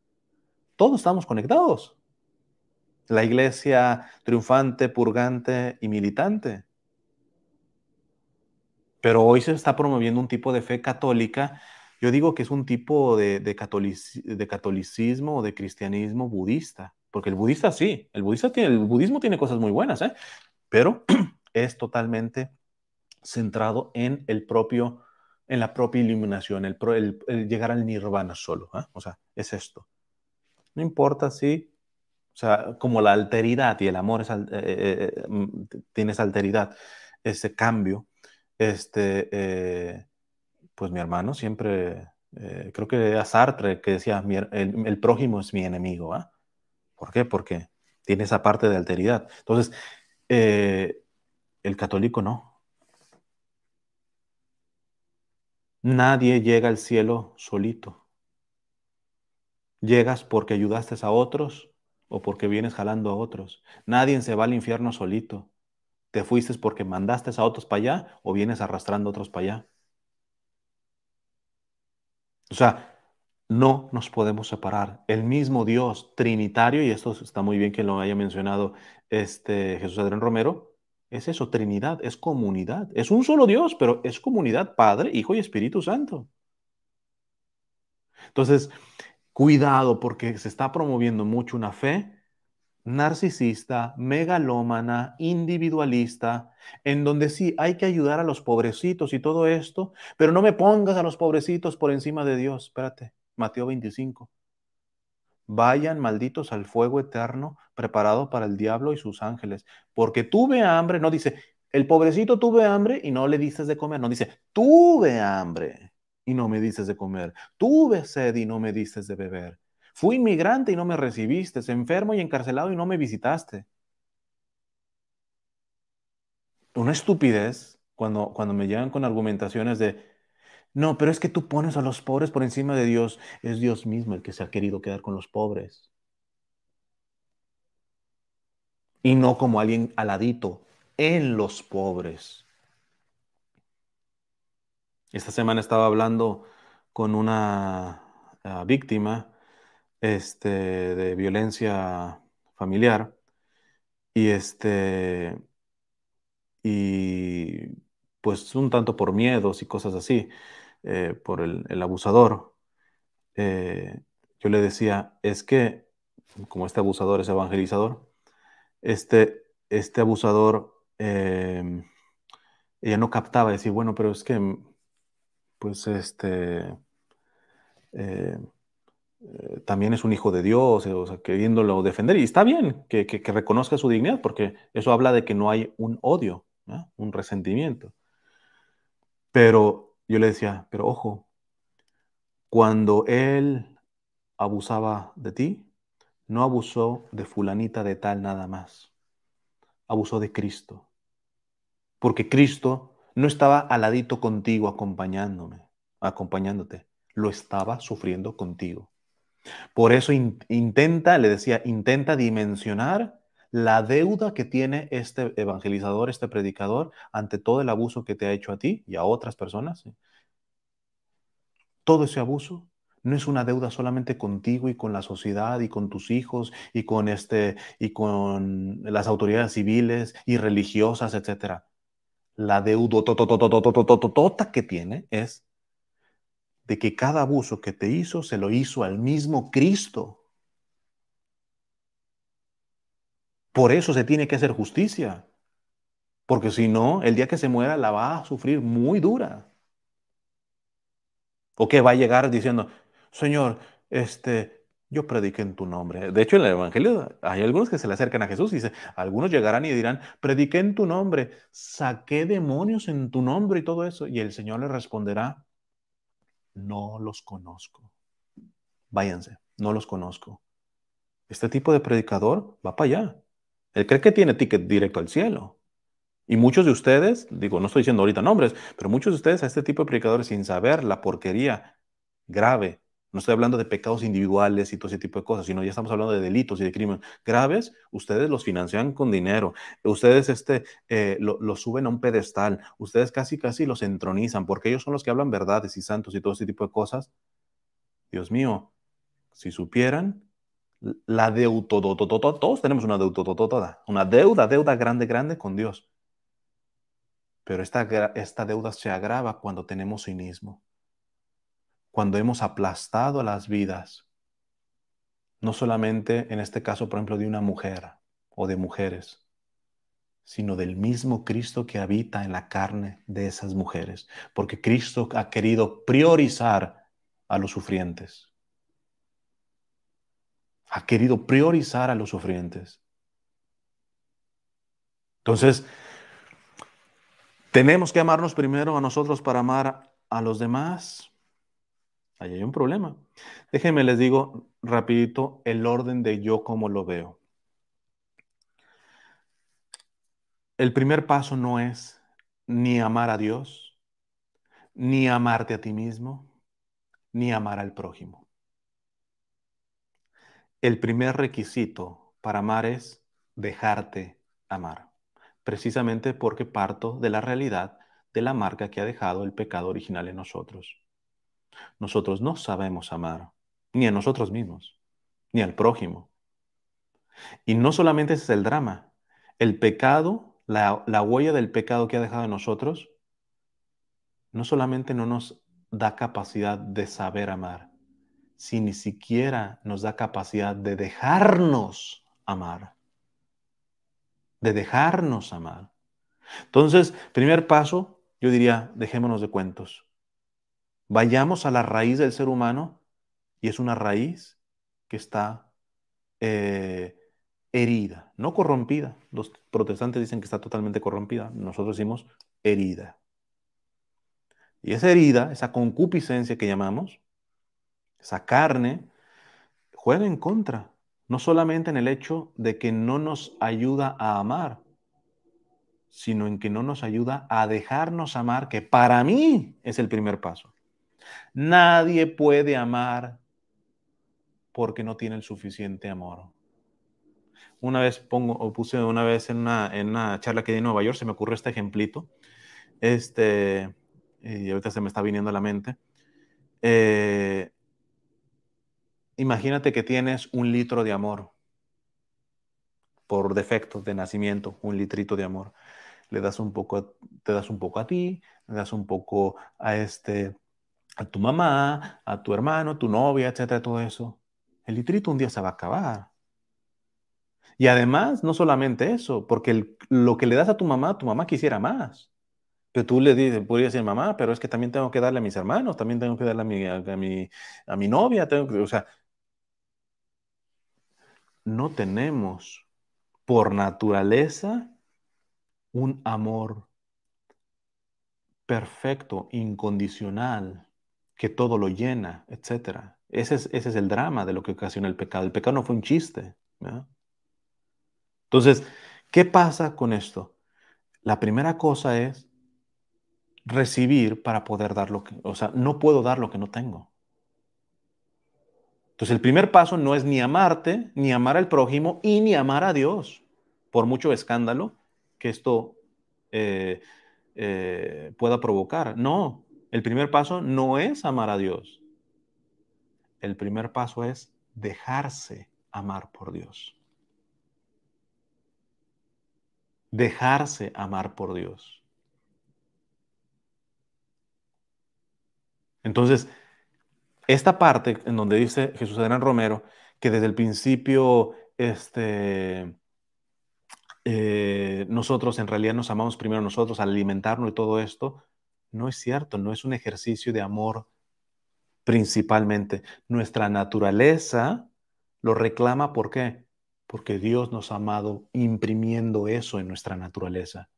Todos estamos conectados. La iglesia triunfante, purgante y militante. Pero hoy se está promoviendo un tipo de fe católica, yo digo que es un tipo de, de catolicismo o de cristianismo budista porque el budista sí, el, budista tiene, el budismo tiene cosas muy buenas, ¿eh? pero *clears throat* es totalmente centrado en el propio, en la propia iluminación, el, llegar al nirvana solo. ¿eh? O sea, es esto. No importa si, o sea, como la alteridad y el amor es, eh, eh, mm, tiene alteridad, ese cambio, este, pues mi hermano siempre, creo que a Sartre que decía, el, el prójimo es mi enemigo, ¿ah? ¿Por qué? Porque tiene esa parte de alteridad. Entonces, eh, el católico no. Nadie llega al cielo solito. Llegas porque ayudaste a otros o porque vienes jalando a otros. Nadie se va al infierno solito. Te fuiste porque mandaste a otros para allá o vienes arrastrando a otros para allá. O sea, no nos podemos separar. El mismo Dios trinitario, y esto está muy bien que lo haya mencionado este Jesús Adrián Romero, Es eso, Trinidad, es comunidad. Es un solo Dios, pero es comunidad, Padre, Hijo y Espíritu Santo. Entonces, cuidado porque se está promoviendo mucho una fe narcisista, megalómana, individualista, en donde sí hay que ayudar a los pobrecitos y todo esto, pero no me pongas a los pobrecitos por encima de Dios. Espérate, Mateo 25. Vayan malditos al fuego eterno preparado para el diablo y sus ángeles, porque tuve hambre, no dice, el pobrecito tuve hambre y no le dices de comer, no dice, tuve hambre y no me dices de comer, tuve sed y no me dices de beber Fui inmigrante y no me recibiste, enfermo y encarcelado y no me visitaste. Una estupidez cuando, cuando me llegan con argumentaciones de, no, pero es que tú pones a los pobres por encima de Dios. Es Dios mismo el que se ha querido quedar con los pobres. Y no como alguien aladito en los pobres. Esta semana estaba hablando con una ah, víctima este, de violencia familiar y este y pues un tanto por miedos y cosas así eh, por el, abusador eh, yo le decía es que como este abusador es evangelizador este este abusador em, ella no captaba decir bueno pero es que pues este eh, también es un hijo de Dios, o sea, queriéndolo defender. Y está bien que, reconozca su dignidad, porque eso habla de que no hay un odio, un resentimiento. Pero yo le decía, pero ojo, cuando él abusaba de ti, no abusó de fulanita de tal nada más. Abusó de Cristo. Porque Cristo no estaba aladito contigo acompañándome, acompañándote, lo estaba sufriendo contigo. Por eso intenta, le decía, intenta dimensionar la deuda que tiene este evangelizador, este predicador, ante todo el abuso que te ha hecho a ti y a otras personas. Todo ese abuso no es una deuda solamente contigo y con la sociedad y con tus hijos y con este y con las autoridades civiles y religiosas, etcétera. La deuda que tiene es de que cada abuso que te hizo se lo hizo al mismo Cristo. Por eso se tiene que hacer justicia. Porque si no, el día que se muera la va a sufrir muy dura. O que va a llegar diciendo, Señor, este, yo prediqué en tu nombre. De hecho, en el Evangelio hay algunos que se le acercan a Jesús y dice, algunos llegarán y dirán, prediqué en tu nombre, saqué demonios en tu nombre y todo eso. Y el Señor le responderá, no los conozco. Váyanse, no los conozco. Este tipo de predicador va para allá. Él cree que tiene ticket directo al cielo. Y muchos de ustedes, digo, no estoy diciendo ahorita nombres, pero muchos de ustedes a este tipo de predicadores sin saber la porquería grave no estoy hablando de pecados individuales y todo ese tipo de cosas, sino ya estamos hablando de delitos y de crímenes graves. Ustedes los financian con dinero. Ustedes este, eh, lo, suben a un pedestal. Ustedes casi, casi los entronizan porque ellos son los que hablan verdades y santos y todo ese tipo de cosas. Dios mío, si supieran la deuda, todos tenemos una deuda, una deuda, deuda grande, grande con Dios. Pero esta, esta deuda se agrava cuando tenemos cinismo cuando hemos aplastado las vidas, no solamente en este caso, por ejemplo, de una mujer o de mujeres, sino del mismo Cristo que habita en la carne de esas mujeres, porque Cristo ha querido priorizar a los sufrientes. Ha querido priorizar a los sufrientes. Entonces, tenemos que amarnos primero a nosotros para amar a los demás. Ahí hay un problema. Déjenme les digo rapidito el orden de yo como lo veo. El primer paso no es ni amar a Dios, ni amarte a ti mismo, ni amar al prójimo. El primer requisito para amar es dejarte amar, precisamente porque parto de la realidad de la marca que ha dejado el pecado original en nosotros. Nosotros no sabemos amar, ni a nosotros mismos, ni al prójimo. Y no solamente ese es el drama, el pecado la, la huella del pecado que ha dejado en nosotros, no solamente no nos da capacidad de saber amar, si ni siquiera nos da capacidad de dejarnos amar. De dejarnos amar. Entonces, primer paso, yo diría, dejémonos de cuentos. Vayamos a la raíz del ser humano y es una raíz que está eh, herida, no corrompida. Los protestantes dicen que está totalmente corrompida, nosotros decimos herida. Y esa herida, esa concupiscencia que llamamos, esa carne, juega en contra, no solamente en el hecho de que no nos ayuda a amar, sino en que no nos ayuda a dejarnos amar, que para mí es el primer paso. Nadie puede amar porque no tiene el suficiente amor. Una vez pongo, o puse una vez en una, en una charla que di en Nueva York, se me ocurrió este ejemplito. Este, y ahorita se me está viniendo a la mente. Eh, imagínate que tienes un litro de amor por defecto de nacimiento, un litrito de amor. Le das un poco, te das un poco a ti, le das un poco a este, a tu mamá, a tu hermano, tu novia, etcétera, todo eso. El litrito un día se va a acabar. Y además, no solamente eso, porque lo que le das a tu mamá, tu mamá quisiera más. Pero tú le dices, podría decir, mamá, pero es que también tengo que darle a mis hermanos, también tengo que darle a mi, a, mi, a mi novia, tengo que, o sea, no tenemos por naturaleza un amor perfecto, incondicional, que todo lo llena, etc. Ese es, ese es el drama de lo que ocasiona el pecado. El pecado no fue un chiste. Entonces, ¿qué pasa con esto? La primera cosa es recibir para poder dar lo que, o sea, no puedo dar lo que no tengo. Entonces el primer paso no es ni amarte, ni amar al prójimo y ni amar a Dios, por mucho escándalo que esto eh, eh, pueda provocar. No, el primer paso no es amar a Dios. El primer paso es dejarse amar por Dios. Dejarse amar por Dios. Entonces, esta parte en donde dice Jesús Adrián Romero que desde el principio este, eh, nosotros en realidad nos amamos primero nosotros al alimentarnos y todo esto, no es cierto, no es un ejercicio de amor principalmente. Nuestra naturaleza lo reclama, ¿por qué? Porque Dios nos ha amado imprimiendo eso en nuestra naturaleza.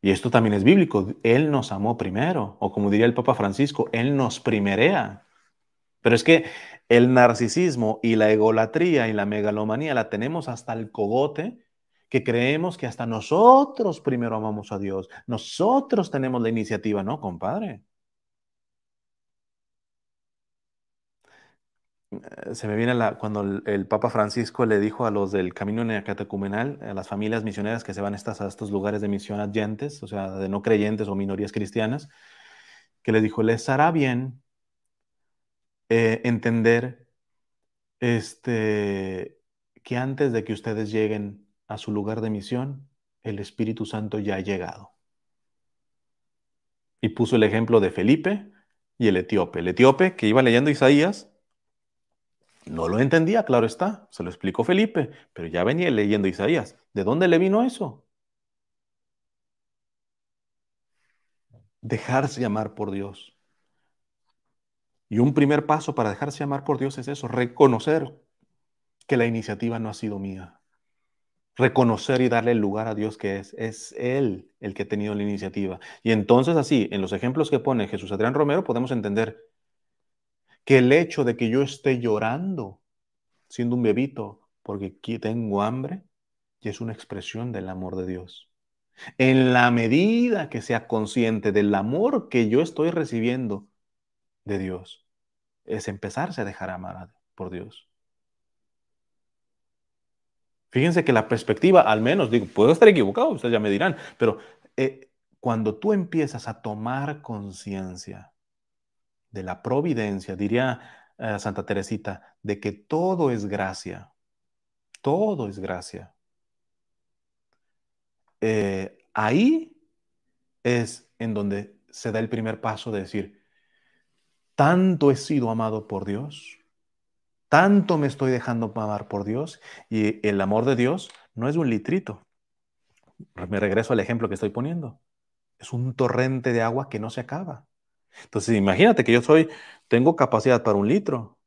Y esto también es bíblico. Él nos amó primero, o como diría el Papa Francisco, Él nos primerea. Pero es que el narcisismo y la egolatría y la megalomanía la tenemos hasta el cogote, que creemos que hasta nosotros primero amamos a Dios. Nosotros tenemos la iniciativa, ¿no, compadre? Se me viene la, cuando el, Papa Francisco le dijo a los del camino neocatecumenal, a las familias misioneras que se van estas, a estos lugares de misión adyentes, o sea, de no creyentes o minorías cristianas, que le dijo, les hará bien eh, entender este, que antes de que ustedes lleguen a su lugar de misión, el Espíritu Santo ya ha llegado. Y puso el ejemplo de Felipe y el etíope. El etíope que iba leyendo Isaías, no lo entendía, claro está, se lo explicó Felipe, pero ya venía leyendo Isaías. ¿De dónde le vino eso? Dejarse amar por Dios. Y un primer paso para dejarse amar por Dios es eso, reconocer que la iniciativa no ha sido mía. Reconocer y darle el lugar a Dios que es, es Él el que ha tenido la iniciativa. Y entonces así, en los ejemplos que pone Jesús Adrián Romero, podemos entender que el hecho de que yo esté llorando siendo un bebito porque tengo hambre, y es una expresión del amor de Dios. En la medida que sea consciente del amor que yo estoy recibiendo de Dios, es empezarse a dejar amar por Dios. Fíjense que la perspectiva, al menos, digo, puedo estar equivocado, ustedes ya me dirán, pero eh, cuando tú empiezas a tomar conciencia de la providencia, diría eh, Santa Teresita, de que todo es gracia, todo es gracia. eh, ahí es en donde se da el primer paso de decir, tanto he sido amado por Dios, tanto me estoy dejando amar por Dios, y el amor de Dios no es un litrito. Me regreso al ejemplo que estoy poniendo. Es un torrente de agua que no se acaba. Entonces, imagínate que yo soy, tengo capacidad para un litro.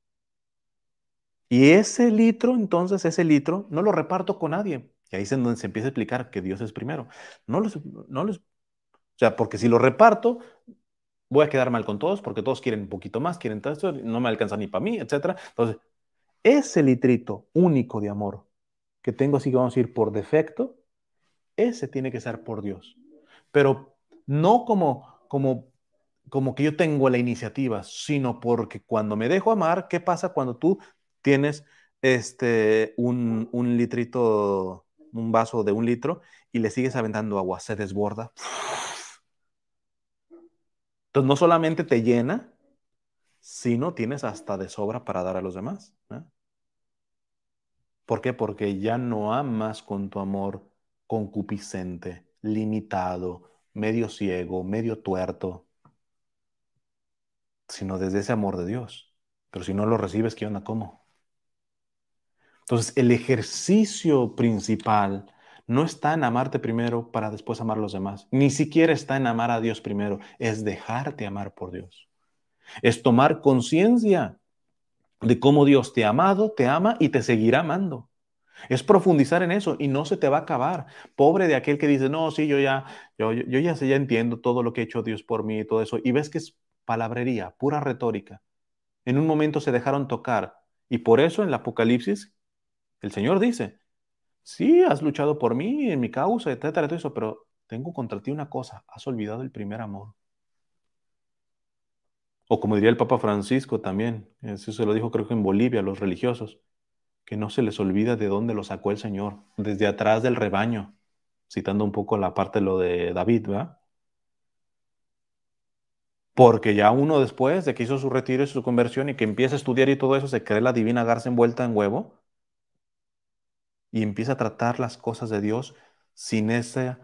Y ese litro, entonces, ese litro, no lo reparto con nadie. Y ahí es en donde se empieza a explicar que Dios es primero. No los, no los, o sea, porque si lo reparto, voy a quedar mal con todos, porque todos quieren un poquito más, quieren esto, no me alcanza ni para mí, etc. Entonces, ese litrito único de amor que tengo, así que vamos a ir por defecto, ese tiene que ser por Dios. Pero no como, como como que yo tengo la iniciativa, sino porque cuando me dejo amar, ¿qué pasa cuando tú tienes este, un, un litrito, un vaso de un litro y le sigues aventando agua? Se desborda. Entonces no solamente te llena, sino tienes hasta de sobra para dar a los demás. ¿Por qué? Porque ya no amas con tu amor concupiscente, limitado, medio ciego, medio tuerto sino desde ese amor de Dios. Pero si no lo recibes, ¿qué onda? ¿Cómo? Entonces, el ejercicio principal no está en amarte primero para después amar a los demás. Ni siquiera está en amar a Dios primero. Es dejarte amar por Dios. Es tomar conciencia de cómo Dios te ha amado, te ama y te seguirá amando. Es profundizar en eso y no se te va a acabar. Pobre de aquel que dice, no, sí, yo ya, yo, ya sé, ya entiendo todo lo que ha hecho Dios por mí y todo eso. Y ves que es palabrería, pura retórica. En un momento se dejaron tocar y por eso en el Apocalipsis el Señor dice, sí, has luchado por mí, en mi causa, etcétera, todo eso, pero tengo contra ti una cosa, has olvidado el primer amor. O como diría el Papa Francisco también, eso se lo dijo creo que en Bolivia a los religiosos, que no se les olvida de dónde lo sacó el Señor, desde atrás del rebaño, citando un poco la parte de lo de David, ¿verdad? Porque ya uno después de que hizo su retiro y su conversión y que empieza a estudiar y todo eso, se cree la divina garza envuelta en huevo y empieza a tratar las cosas de Dios sin esa,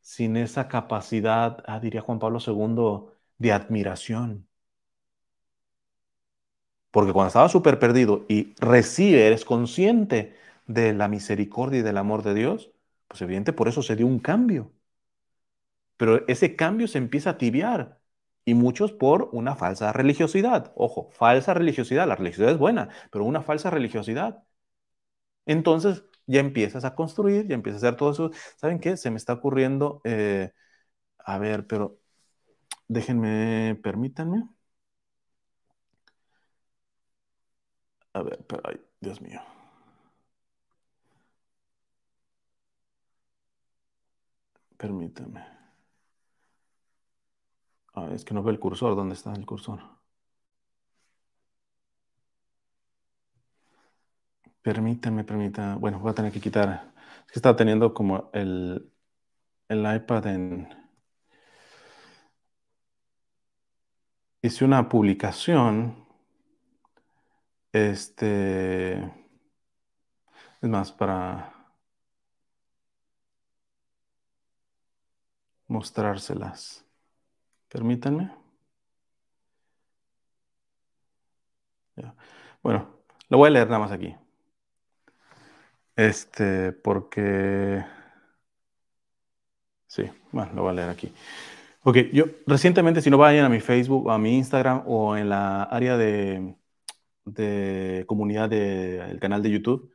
sin esa capacidad, ah, diría Juan Pablo II, de admiración. Porque cuando estaba súper perdido y recibe, eres consciente de la misericordia y del amor de Dios, pues evidente por eso se dio un cambio. Pero ese cambio se empieza a tibiar y muchos por una falsa religiosidad. Ojo, falsa religiosidad. La religiosidad es buena, pero una falsa religiosidad. Entonces ya empiezas a construir, ya empiezas a hacer todo eso. ¿Saben qué? Se me está ocurriendo, eh, a ver, pero déjenme, permítanme. A ver, pero, ay, Dios mío. Permítanme. Ah, es que no veo el cursor. ¿Dónde está el cursor? Permítanme, permítanme. Bueno, voy a tener que quitar. Es que estaba teniendo como el, el iPad en. Hice una publicación. Este. Es más, para mostrárselas. Permítanme. Bueno, lo voy a leer nada más aquí. Este, porque... Sí, bueno, lo voy a leer aquí. Ok, yo recientemente, si no vayan a mi Facebook, a mi Instagram o en la área de, de comunidad del canal de YouTube,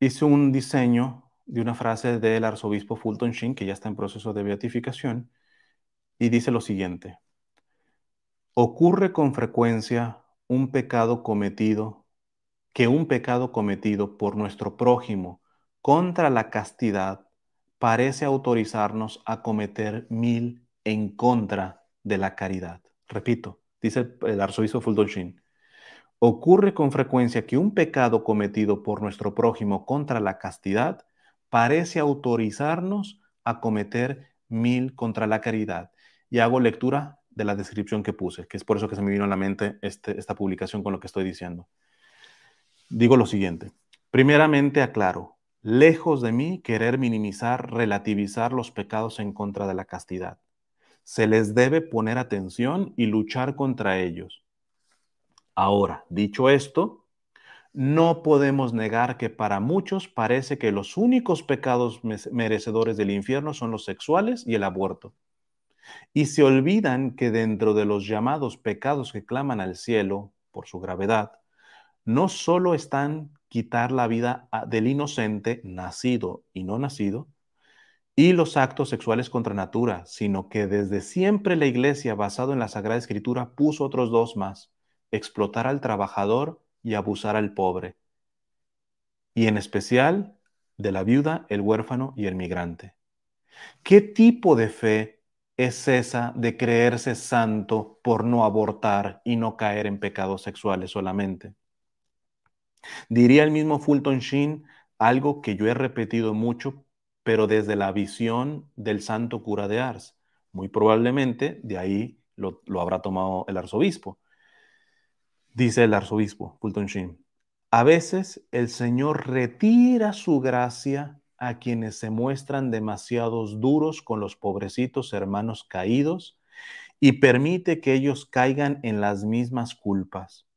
hice un diseño de una frase del arzobispo Fulton Sheen, que ya está en proceso de beatificación, y dice lo siguiente. Ocurre con frecuencia un pecado cometido, que un pecado cometido por nuestro prójimo contra la castidad parece autorizarnos a cometer mil en contra de la caridad. Repito, dice el arzobispo Fulton Ocurre con frecuencia que un pecado cometido por nuestro prójimo contra la castidad parece autorizarnos a cometer mil contra la caridad y hago lectura de la descripción que puse, que es por eso que se me vino a la mente este, esta publicación con lo que estoy diciendo. Digo lo siguiente. Primeramente aclaro, lejos de mí querer minimizar, relativizar los pecados en contra de la castidad. Se les debe poner atención y luchar contra ellos. Ahora, dicho esto, no podemos negar que para muchos parece que los únicos pecados merecedores del infierno son los sexuales y el aborto. Y se olvidan que dentro de los llamados pecados que claman al cielo por su gravedad, no solo están quitar la vida del inocente, nacido y no nacido, y los actos sexuales contra natura, sino que desde siempre la iglesia, basado en la Sagrada Escritura, puso otros dos más, explotar al trabajador y abusar al pobre, y en especial de la viuda, el huérfano y el migrante. ¿Qué tipo de fe es esa de creerse santo por no abortar y no caer en pecados sexuales solamente? Diría el mismo Fulton Sheen algo que yo he repetido mucho, pero desde la visión del santo cura de Ars. Muy probablemente de ahí lo, habrá tomado el arzobispo. Dice el arzobispo Fulton Sheen, a veces el Señor retira su gracia a quienes se muestran demasiados duros con los pobrecitos hermanos caídos y permite que ellos caigan en las mismas culpas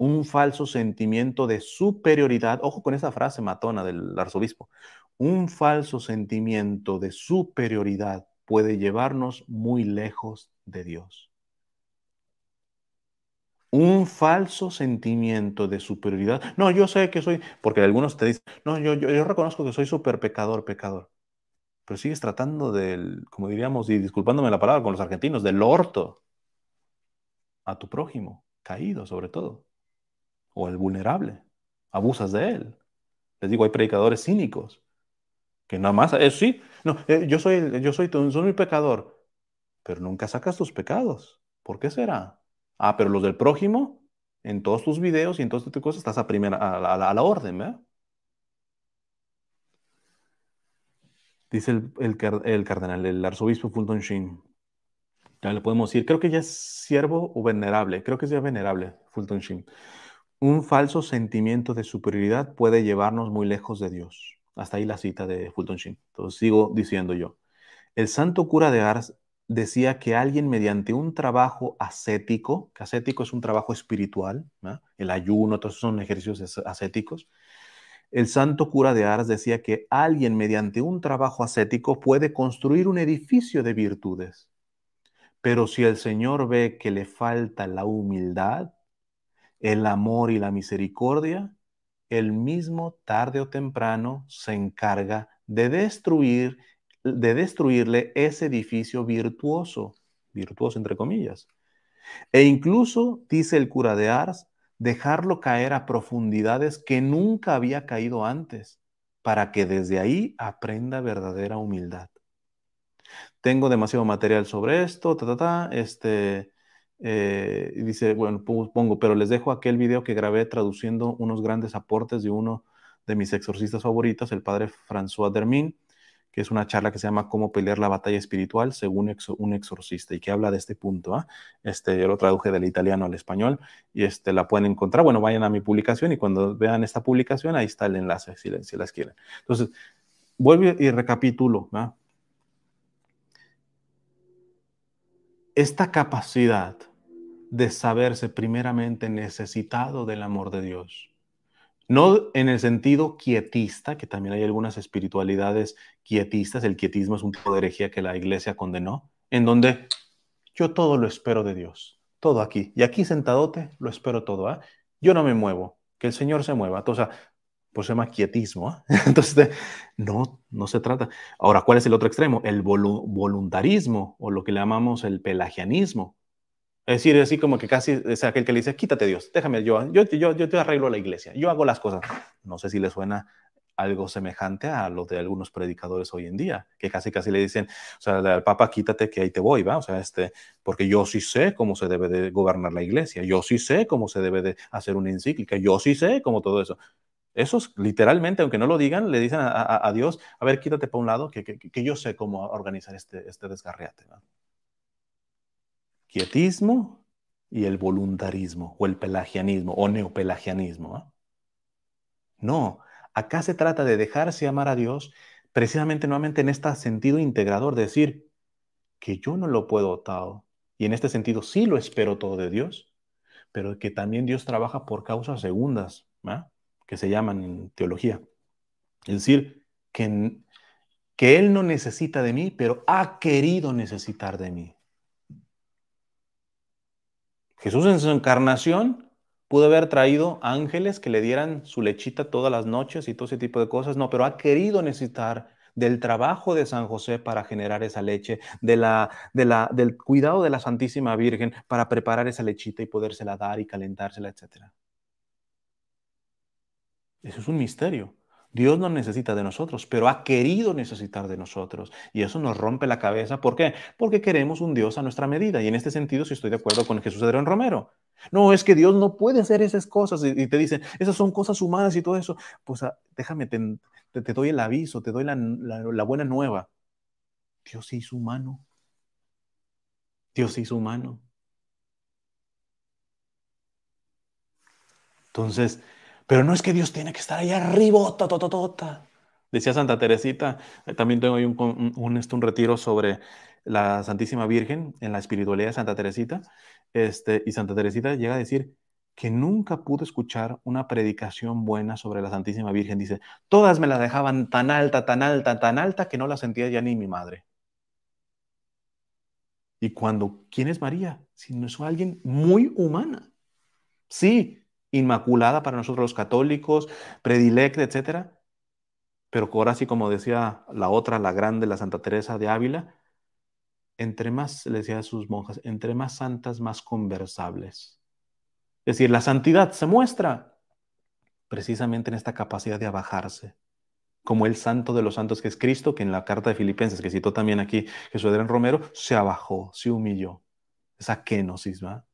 un falso sentimiento de superioridad. Ojo con esa frase matona del arzobispo. Un falso sentimiento de superioridad puede llevarnos muy lejos de Dios. Un falso sentimiento de superioridad. No, yo sé que soy, porque algunos te dicen, no, yo, yo, reconozco que soy súper pecador, pecador. Pero sigues tratando del, como diríamos, y disculpándome la palabra con los argentinos, del orto a tu prójimo, caído sobre todo o el vulnerable. Abusas de él. Les digo, hay predicadores cínicos que nada más, eso sí, no, eh, yo soy, yo soy, soy mi pecador, pero nunca sacas tus pecados. ¿Por qué será? Ah, pero los del prójimo, en todos tus videos y en todas tus cosas, estás a, primera, a, la, orden, ¿verdad? Dice el, el, cardenal, el arzobispo Fulton Sheen. Ya le podemos decir, creo que ya es siervo o venerable, creo que es ya venerable, Fulton Sheen. Un falso sentimiento de superioridad puede llevarnos muy lejos de Dios. Hasta ahí la cita de Fulton Sheen. Entonces sigo diciendo yo. El santo cura de Ars decía que alguien mediante un trabajo ascético, que ascético es un trabajo espiritual, el ayuno, todos son ejercicios ascéticos, el santo cura de Ars decía que alguien mediante un trabajo ascético puede construir un edificio de virtudes. Pero si el Señor ve que le falta la humildad, el amor y la misericordia, el mismo tarde o temprano se encarga de destruir, de destruirle ese edificio virtuoso, virtuoso entre comillas. E incluso, dice el cura de Ars, dejarlo caer a profundidades que nunca había caído antes, para que desde ahí aprenda verdadera humildad. Tengo demasiado material sobre esto, ta, ta, ta, este, eh, dice, bueno, pongo, pero les dejo aquel video que grabé traduciendo unos grandes aportes de uno de mis exorcistas favoritos, el padre François Dermin, que es una charla que se llama Cómo pelear la batalla espiritual según un exorcista y que habla de este punto. ¿ah? Este, yo lo traduje del italiano al español y este, la pueden encontrar. Bueno, vayan a mi publicación y cuando vean esta publicación, ahí está el enlace si, si las quieren. Entonces, vuelvo y recapitulo. Esta capacidad de saberse primeramente necesitado del amor de Dios. No en el sentido quietista, que también hay algunas espiritualidades quietistas, el quietismo es un tipo de herejía que la iglesia condenó, en donde yo todo lo espero de Dios, todo aquí, y aquí sentadote lo espero todo, ¿ah? yo no me muevo, que el Señor se mueva, sea, pues se llama quietismo, ¿ah? *laughs* entonces no, no se trata. Ahora, ¿cuál es el otro extremo? El voluntarismo, o lo que llamamos el pelagianismo, es decir, así como que casi es aquel que le dice, quítate Dios, déjame, yo, yo, yo, yo te arreglo la iglesia, yo hago las cosas. No sé si le suena algo semejante a lo de algunos predicadores hoy en día, que casi casi le dicen, o sea, al Papa quítate que ahí te voy, ¿va? O sea, este, porque yo sí sé cómo se debe de gobernar la iglesia, yo sí sé cómo se debe de hacer una encíclica, yo sí sé cómo todo eso. Esos literalmente, aunque no lo digan, le dicen a, Dios, a ver, quítate para un lado, que, que, yo sé cómo organizar este, este desgarriate. Quietismo y el voluntarismo o el pelagianismo o neopelagianismo. No, Acá se trata de dejarse amar a Dios precisamente nuevamente en este sentido integrador, de decir que yo no lo puedo todo, y en este sentido sí lo espero todo de Dios, pero que también Dios trabaja por causas segundas, que se llaman en teología. Es decir, que, que Él no necesita de mí, pero ha querido necesitar de mí. Jesús en su encarnación pudo haber traído ángeles que le dieran su lechita todas las noches y todo ese tipo de cosas, no, pero ha querido necesitar del trabajo de San José para generar esa leche, de la, de la, del cuidado de la Santísima Virgen para preparar esa lechita y podérsela dar y calentársela, etc. Eso es un misterio. Dios no necesita de nosotros, pero ha querido necesitar de nosotros. Y eso nos rompe la cabeza. ¿Por qué? Porque queremos un Dios a nuestra medida. Y en este sentido, si estoy de acuerdo con Jesús Adrián Romero. No, es que Dios no puede hacer esas cosas. Y te dicen, esas son cosas humanas y todo eso. Pues ah, déjame, te, doy el aviso, te doy la, la buena nueva. Dios se hizo humano. Dios se hizo humano. Entonces, pero no es que Dios tiene que estar ahí arriba, tota, Decía Santa Teresita, eh, también tengo ahí un, un, este, un, retiro sobre la Santísima Virgen en la espiritualidad de Santa Teresita. Este, y Santa Teresita llega a decir que nunca pudo escuchar una predicación buena sobre la Santísima Virgen. Dice, todas me la dejaban tan alta, tan alta, tan alta que no la sentía ya ni mi madre. Y cuando, ¿quién es María? Si no es alguien muy humana. Sí, inmaculada para nosotros los católicos, predilecta, etcétera. Pero ahora sí, como decía la otra, la grande, la Santa Teresa de Ávila, entre más, le decía a sus monjas, entre más santas, más conversables. Es decir, la santidad se muestra precisamente en esta capacidad de abajarse, como el santo de los santos que es Cristo, que en la carta de Filipenses, que citó también aquí Jesús Adrián Romero, se abajó, se humilló. Esa kenosis, ¿va?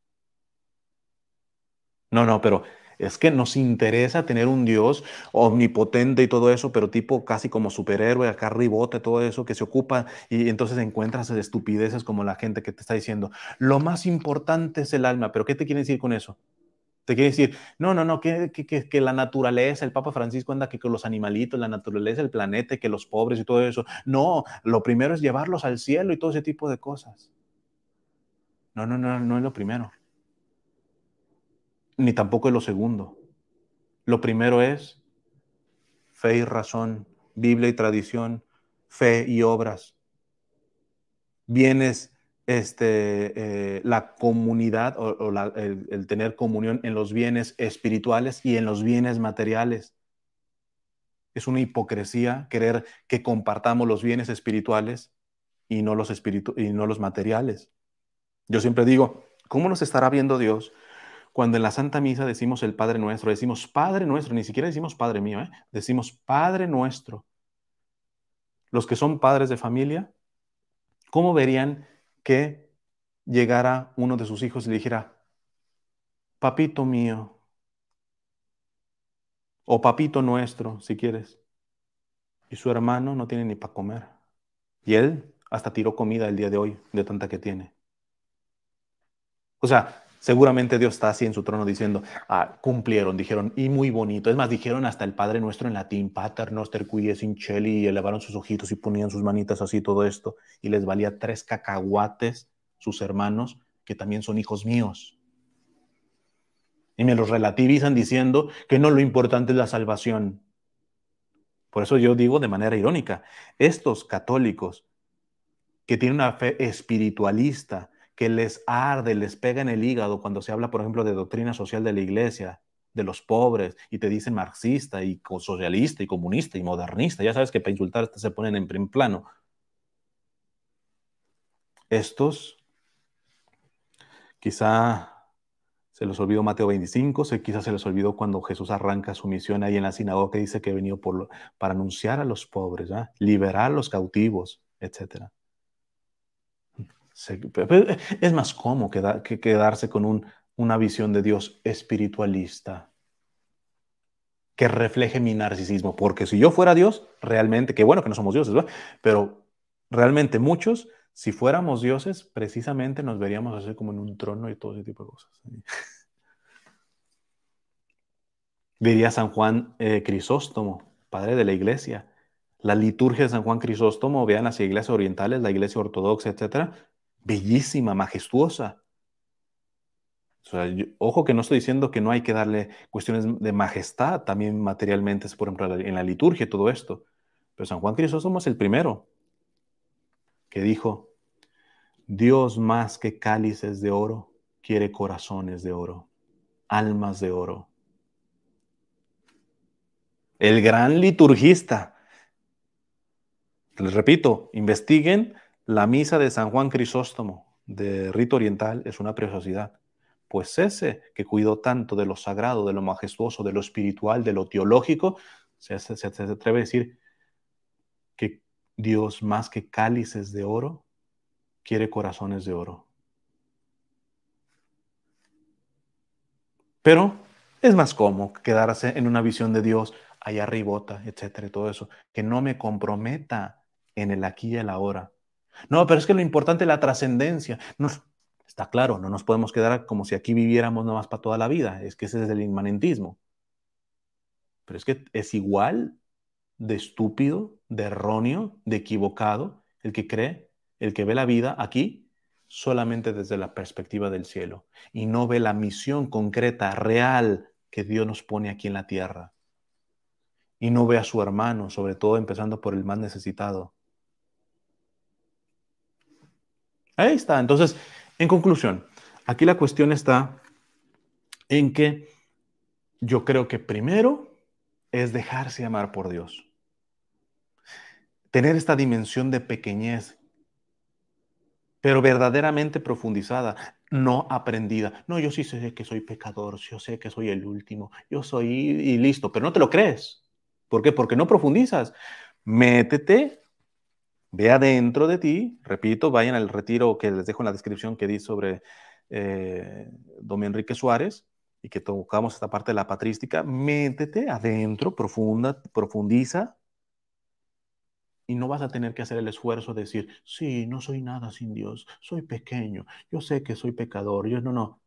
No, no, pero es que nos interesa tener un Dios omnipotente y todo eso, pero tipo casi como superhéroe, acá ribote, todo eso que se ocupa y entonces encuentras estupideces como la gente que te está diciendo, lo más importante es el alma, pero ¿qué te quiere decir con eso? Te quiere decir, no, no, no, que, que, que, la naturaleza, el Papa Francisco anda que, con los animalitos, la naturaleza, el planeta, que los pobres y todo eso. No, lo primero es llevarlos al cielo y todo ese tipo de cosas. No, no, no, no es lo primero ni tampoco es lo segundo. Lo primero es fe y razón, Biblia y tradición, fe y obras. Bienes, este, eh, la comunidad o, el, tener comunión en los bienes espirituales y en los bienes materiales. Es una hipocresía querer que compartamos los bienes espirituales y no los, espiritu y no los materiales. Yo siempre digo, ¿cómo nos estará viendo Dios cuando en la Santa Misa decimos el Padre Nuestro, decimos Padre Nuestro, ni siquiera decimos Padre mío, ¿eh? decimos Padre Nuestro. Los que son padres de familia, ¿cómo verían que llegara uno de sus hijos y le dijera, Papito mío, o Papito Nuestro, si quieres? Y su hermano no tiene ni para comer. Y él hasta tiró comida el día de hoy, de tanta que tiene. O sea, Seguramente Dios está así en su trono diciendo, ah, cumplieron, dijeron, y muy bonito. Es más, dijeron hasta el Padre Nuestro en latín, Pater Noster qui in y elevaron sus ojitos y ponían sus manitas así, todo esto, y les valía tres cacahuates sus hermanos, que también son hijos míos. Y me los relativizan diciendo que no lo importante es la salvación. Por eso yo digo de manera irónica, estos católicos que tienen una fe espiritualista, que les arde, les pega en el hígado cuando se habla, por ejemplo, de doctrina social de la iglesia, de los pobres, y te dicen marxista y socialista y comunista y modernista. Ya sabes que para insultar se ponen en primer plano. Estos, quizá se les olvidó Mateo 25, quizá se les olvidó cuando Jesús arranca su misión ahí en la sinagoga que dice que venido por, para anunciar a los pobres, liberar a los cautivos, etcétera. Es más cómodo que quedarse con una visión de Dios espiritualista que refleje mi narcisismo. Porque si yo fuera Dios, realmente, qué bueno que no somos dioses, pero realmente muchos, si fuéramos dioses, precisamente nos veríamos así como en un trono y todo ese tipo de cosas. Diría San Juan eh, Crisóstomo, padre de la iglesia. La liturgia de San Juan Crisóstomo, vean las iglesias orientales, la iglesia ortodoxa, etcétera, bellísima, majestuosa. ojo que no estoy diciendo que no hay que darle cuestiones de majestad también materialmente, por ejemplo, en la liturgia todo esto. Pero San Juan Crisóstomo es el primero que dijo, Dios más que cálices de oro, quiere corazones de oro, almas de oro. El gran liturgista. Les repito, investiguen la misa de San Juan Crisóstomo de rito oriental, es una preciosidad. Pues ese que cuidó tanto de lo sagrado, de lo majestuoso, de lo espiritual, de lo teológico, se, se atreve a decir que Dios más que cálices de oro, quiere corazones de oro. Pero es más cómodo quedarse en una visión de Dios allá arribota, etcétera, todo eso, que no me comprometa en el aquí y el ahora. No, pero es que lo importante es la trascendencia. está claro, no nos podemos quedar como si aquí viviéramos nomás para toda la vida. Es que ese es el inmanentismo. Pero es que es igual de estúpido, de erróneo, de equivocado el que cree el que ve la vida aquí solamente desde la perspectiva del cielo y no ve la misión concreta, real que Dios nos pone aquí en la tierra. Y no ve a su hermano, sobre todo empezando por el más necesitado. Ahí está. Entonces, en conclusión, aquí la cuestión está en que yo creo que primero es dejarse amar por Dios. Tener esta dimensión de pequeñez pero verdaderamente profundizada, no aprendida. No, yo sí sé que soy pecador, yo sé que soy el último, yo soy y listo, pero no te lo crees. ¿Por qué? Porque no profundizas. Métete, ve adentro de ti, repito, vayan al retiro que les dejo en la descripción que di sobre eh, don Enrique Suárez y que tocamos esta parte de la patrística, métete adentro, profunda, profundiza, y no vas a tener que hacer el esfuerzo de decir, sí, no soy nada sin Dios, soy pequeño, yo sé que soy pecador, yo no, no.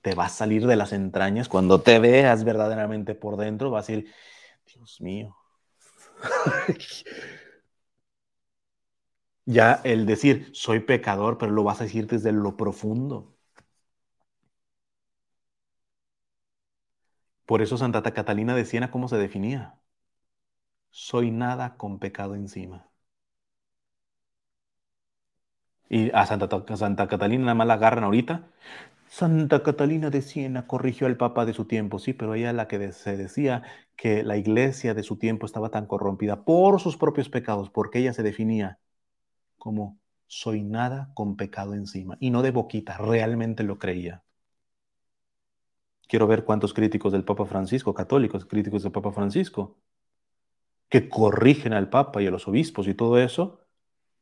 Te va a salir de las entrañas cuando te veas verdaderamente por dentro, vas a decir, Dios mío. *laughs* ya el decir, soy pecador, pero lo vas a decir desde lo profundo. Por eso Santa Catalina de Siena, ¿cómo se definía? soy nada con pecado encima. Y a Santa, Catalina nada más la agarran ahorita. Santa Catalina de Siena corrigió al Papa de su tiempo, sí, pero ella la que se decía que la iglesia de su tiempo estaba tan corrompida por sus propios pecados, porque ella se definía como soy nada con pecado encima, y no de boquita, realmente lo creía. Quiero ver cuántos críticos del Papa Francisco, católicos, críticos del Papa Francisco, que corrigen al Papa y a los obispos y todo eso,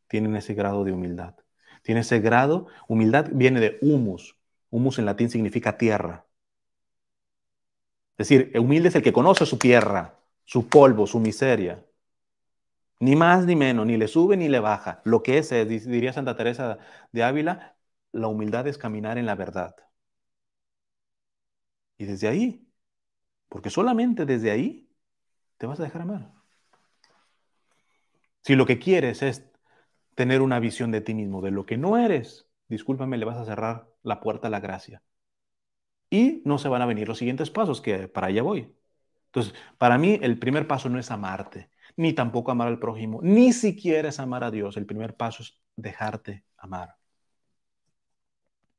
tienen ese grado de humildad. Tiene ese grado, humildad viene de humus. Humus en latín significa tierra. Es decir, humilde es el que conoce su tierra, su polvo, su miseria. Ni más ni menos, ni le sube ni le baja. Lo que es, diría Santa Teresa de Ávila, la humildad es caminar en la verdad. Y desde ahí, porque solamente desde ahí te vas a dejar amar. Si lo que quieres es tener una visión de ti mismo, de lo que no eres, discúlpame, le vas a cerrar la puerta a la gracia. Y no se van a venir los siguientes pasos, que para allá voy. Entonces, para mí el primer paso no es amarte, ni tampoco amar al prójimo, ni siquiera es amar a Dios. El primer paso es dejarte amar.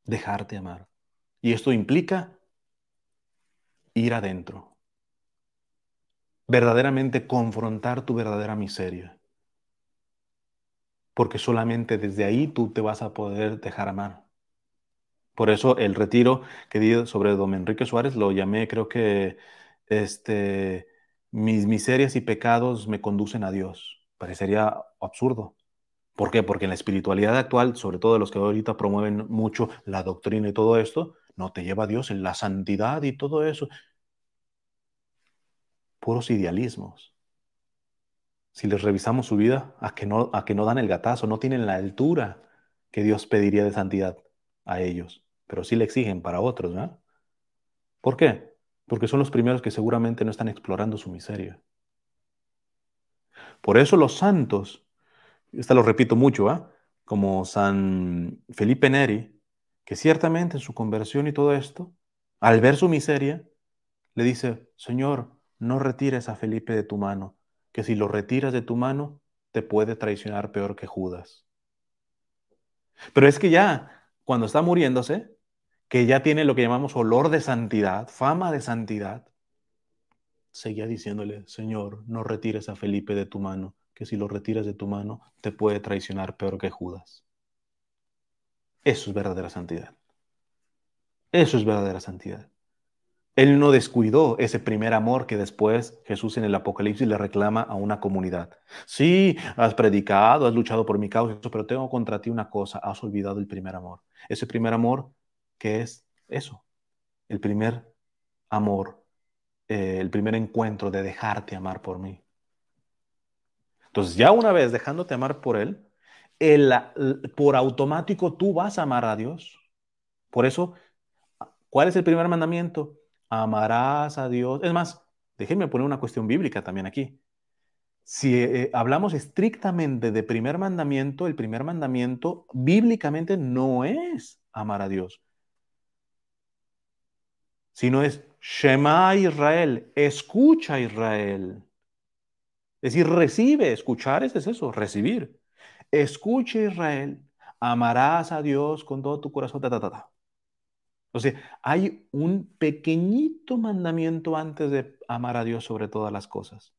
Dejarte amar. Y esto implica ir adentro. Verdaderamente confrontar tu verdadera miseria porque solamente desde ahí tú te vas a poder dejar amar. Por eso el retiro que di sobre don Enrique Suárez lo llamé, creo que, este, mis miserias y pecados me conducen a Dios. Parecería absurdo. ¿Por qué? Porque en la espiritualidad actual, sobre todo los que ahorita promueven mucho la doctrina y todo esto, no te lleva a Dios en la santidad y todo eso. Puros idealismos si les revisamos su vida, a que no, a que no dan el gatazo, no tienen la altura que Dios pediría de santidad a ellos, pero sí le exigen para otros, ¿verdad? ¿Por qué? Porque son los primeros que seguramente no están explorando su miseria. Por eso los santos, esta lo repito mucho, ¿ah? como San Felipe Neri, que ciertamente en su conversión y todo esto, al ver su miseria, le dice, Señor, no retires a Felipe de tu mano, que si lo retiras de tu mano, te puede traicionar peor que Judas. Pero es que ya, cuando está muriéndose, que ya tiene lo que llamamos olor de santidad, fama de santidad, seguía diciéndole, Señor, no retires a Felipe de tu mano, que si lo retiras de tu mano, te puede traicionar peor que Judas. Eso es verdadera santidad. Eso es verdadera santidad. Él no descuidó ese primer amor que después Jesús en el Apocalipsis le reclama a una comunidad. Sí, has predicado, has luchado por mi causa, pero tengo contra ti una cosa, has olvidado el primer amor. Ese primer amor que es eso, el primer amor, eh, el primer encuentro de dejarte amar por mí. Entonces ya una vez dejándote amar por Él, por automático tú vas a amar a Dios. Por eso, ¿cuál es el primer mandamiento? amarás a Dios. Es más, déjenme poner una cuestión bíblica también aquí. Si eh, hablamos estrictamente de primer mandamiento, el primer mandamiento bíblicamente no es amar a Dios, sino es Shema Israel, escucha Israel. Es decir, recibe, escuchar es eso, recibir. Escucha Israel, amarás a Dios con todo tu corazón, ta, ta, ta, entonces, hay un pequeñito mandamiento antes de amar a Dios sobre todas las cosas.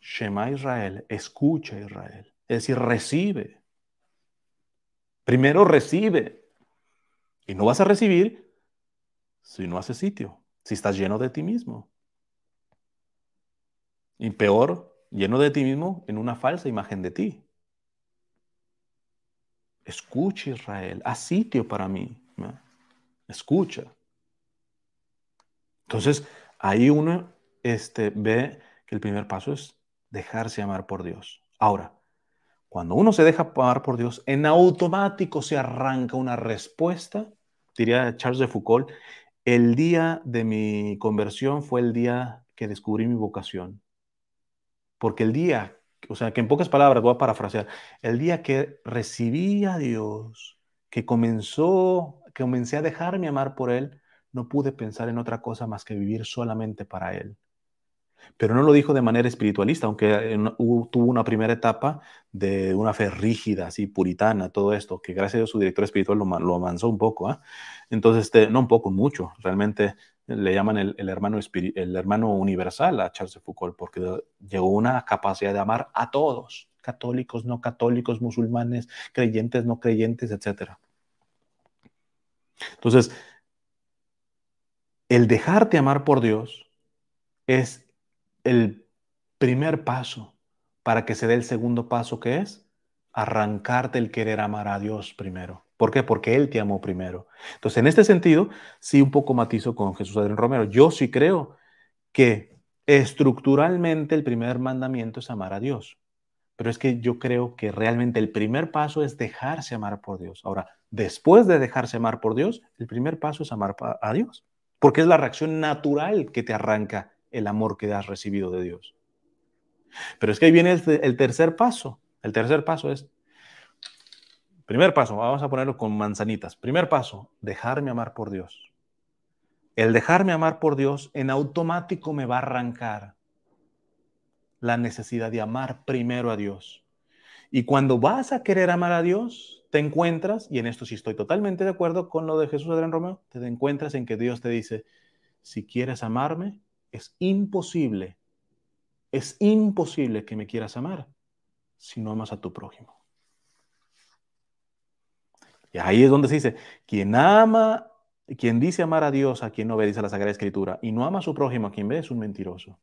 Shema Israel, escucha Israel. Es decir, recibe. Primero recibe. Y no vas a recibir si no haces sitio, si estás lleno de ti mismo. Y peor, lleno de ti mismo en una falsa imagen de ti. Escucha Israel, haz sitio para mí escucha. Entonces, ahí uno este, ve que el primer paso es dejarse amar por Dios. Ahora, cuando uno se deja amar por Dios, en automático se arranca una respuesta, diría Charles de Foucault, el día de mi conversión fue el día que descubrí mi vocación. Porque el día, o sea, que en pocas palabras voy a parafrasear, el día que recibí a Dios, que comenzó comencé a dejarme amar por Él, no pude pensar en otra cosa más que vivir solamente para Él. Pero no lo dijo de manera espiritualista, aunque tuvo una primera etapa de una fe rígida, así puritana, todo esto, que gracias a su director espiritual lo, lo avanzó un poco. ¿ah? Entonces, este, no un poco, mucho. Realmente le llaman el, hermano, el hermano universal a Charles de Foucault, porque llegó una capacidad de amar a todos, católicos, no católicos, musulmanes, creyentes, no creyentes, etcétera. Entonces, el dejarte amar por Dios es el primer paso para que se dé el segundo paso que es arrancarte el querer amar a Dios primero. ¿Por qué? Porque Él te amó primero. Entonces, en este sentido, sí un poco matizo con Jesús Adrián Romero. Yo sí creo que estructuralmente el primer mandamiento es amar a Dios. Pero es que yo creo que realmente el primer paso es dejarse amar por Dios. Ahora, después de dejarse amar por Dios, el primer paso es amar a Dios. Porque es la reacción natural que te arranca el amor que has recibido de Dios. Pero es que ahí viene el, tercer paso. El tercer paso es, primer paso, vamos a ponerlo con manzanitas. Primer paso, dejarme amar por Dios. El dejarme amar por Dios en automático me va a arrancar la necesidad de amar primero a Dios. Y cuando vas a querer amar a Dios, te encuentras, y en esto sí estoy totalmente de acuerdo con lo de Jesús Adrián Romeo, te encuentras en que Dios te dice, si quieres amarme, es imposible, es imposible que me quieras amar si no amas a tu prójimo. Y ahí es donde se dice, quien ama, quien dice amar a Dios, a quien no obedece a la Sagrada Escritura, y no ama a su prójimo, a quien ve, es un mentiroso.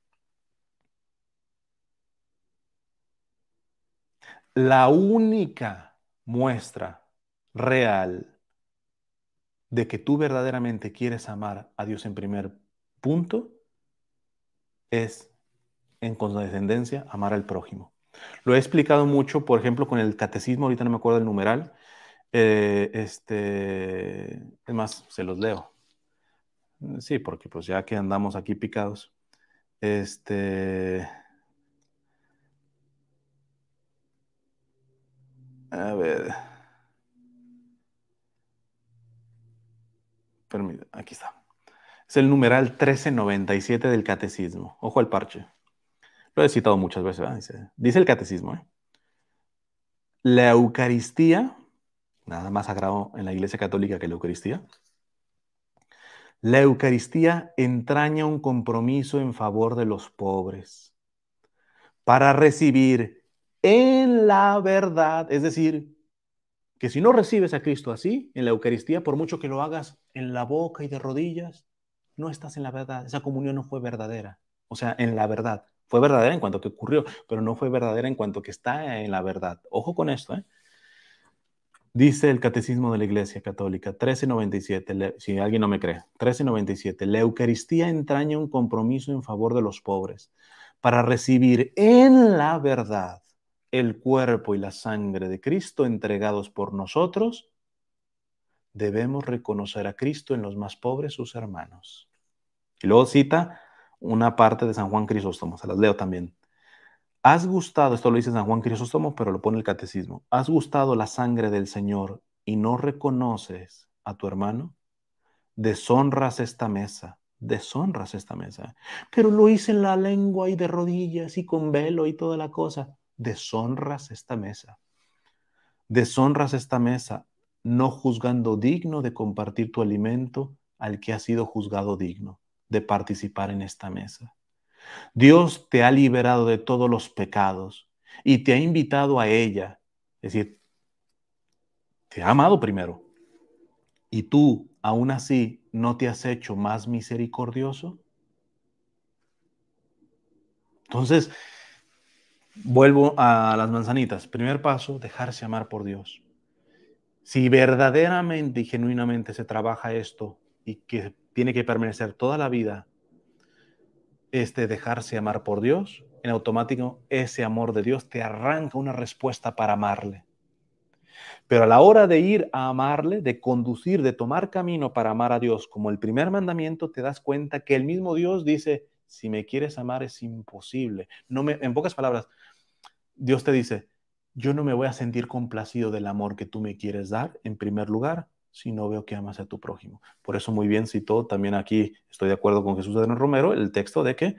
la única muestra real de que tú verdaderamente quieres amar a Dios en primer punto es en condescendencia amar al prójimo. Lo he explicado mucho, por ejemplo, con el catecismo, ahorita no me acuerdo del numeral. Eh, este, es más, se los leo. Sí, porque pues ya que andamos aquí picados, este... A ver. Permítame, aquí está. Es el numeral 1397 del catecismo. Ojo al parche. Lo he citado muchas veces. Dice, dice, el catecismo. ¿eh? La Eucaristía, nada más sagrado en la Iglesia Católica que la Eucaristía. La Eucaristía entraña un compromiso en favor de los pobres para recibir en la verdad, es decir, que si no recibes a Cristo así, en la Eucaristía, por mucho que lo hagas en la boca y de rodillas, no estás en la verdad. Esa comunión no fue verdadera. O sea, en la verdad. Fue verdadera en cuanto que ocurrió, pero no fue verdadera en cuanto que está en la verdad. Ojo con esto, ¿eh? Dice el Catecismo de la Iglesia Católica 1397, si alguien no me cree, 1397, la Eucaristía entraña un compromiso en favor de los pobres para recibir en la verdad el cuerpo y la sangre de Cristo entregados por nosotros, debemos reconocer a Cristo en los más pobres, sus hermanos. Y luego cita una parte de San Juan Crisóstomo, se las leo también. Has gustado, esto lo dice San Juan Crisóstomo, pero lo pone el catecismo, has gustado la sangre del Señor y no reconoces a tu hermano, deshonras esta mesa, deshonras esta mesa. Pero lo hice en la lengua y de rodillas y con velo y toda la cosa deshonras esta mesa. Deshonras esta mesa, no juzgando digno de compartir tu alimento al que ha sido juzgado digno de participar en esta mesa. Dios te ha liberado de todos los pecados y te ha invitado a ella. Es decir, te ha amado primero. Y tú, aún así, no te has hecho más misericordioso. Entonces, Vuelvo a las manzanitas. Primer paso, dejarse amar por Dios. Si verdaderamente y genuinamente se trabaja esto y que tiene que permanecer toda la vida, este dejarse amar por Dios, en automático ese amor de Dios te arranca una respuesta para amarle. Pero a la hora de ir a amarle, de conducir, de tomar camino para amar a Dios como el primer mandamiento, te das cuenta que el mismo Dios dice, si me quieres amar es imposible. No me, en pocas palabras, Dios te dice, yo no me voy a sentir complacido del amor que tú me quieres dar, en primer lugar, si no veo que amas a tu prójimo. Por eso muy bien citó también aquí, estoy de acuerdo con Jesús de Romero, el texto de que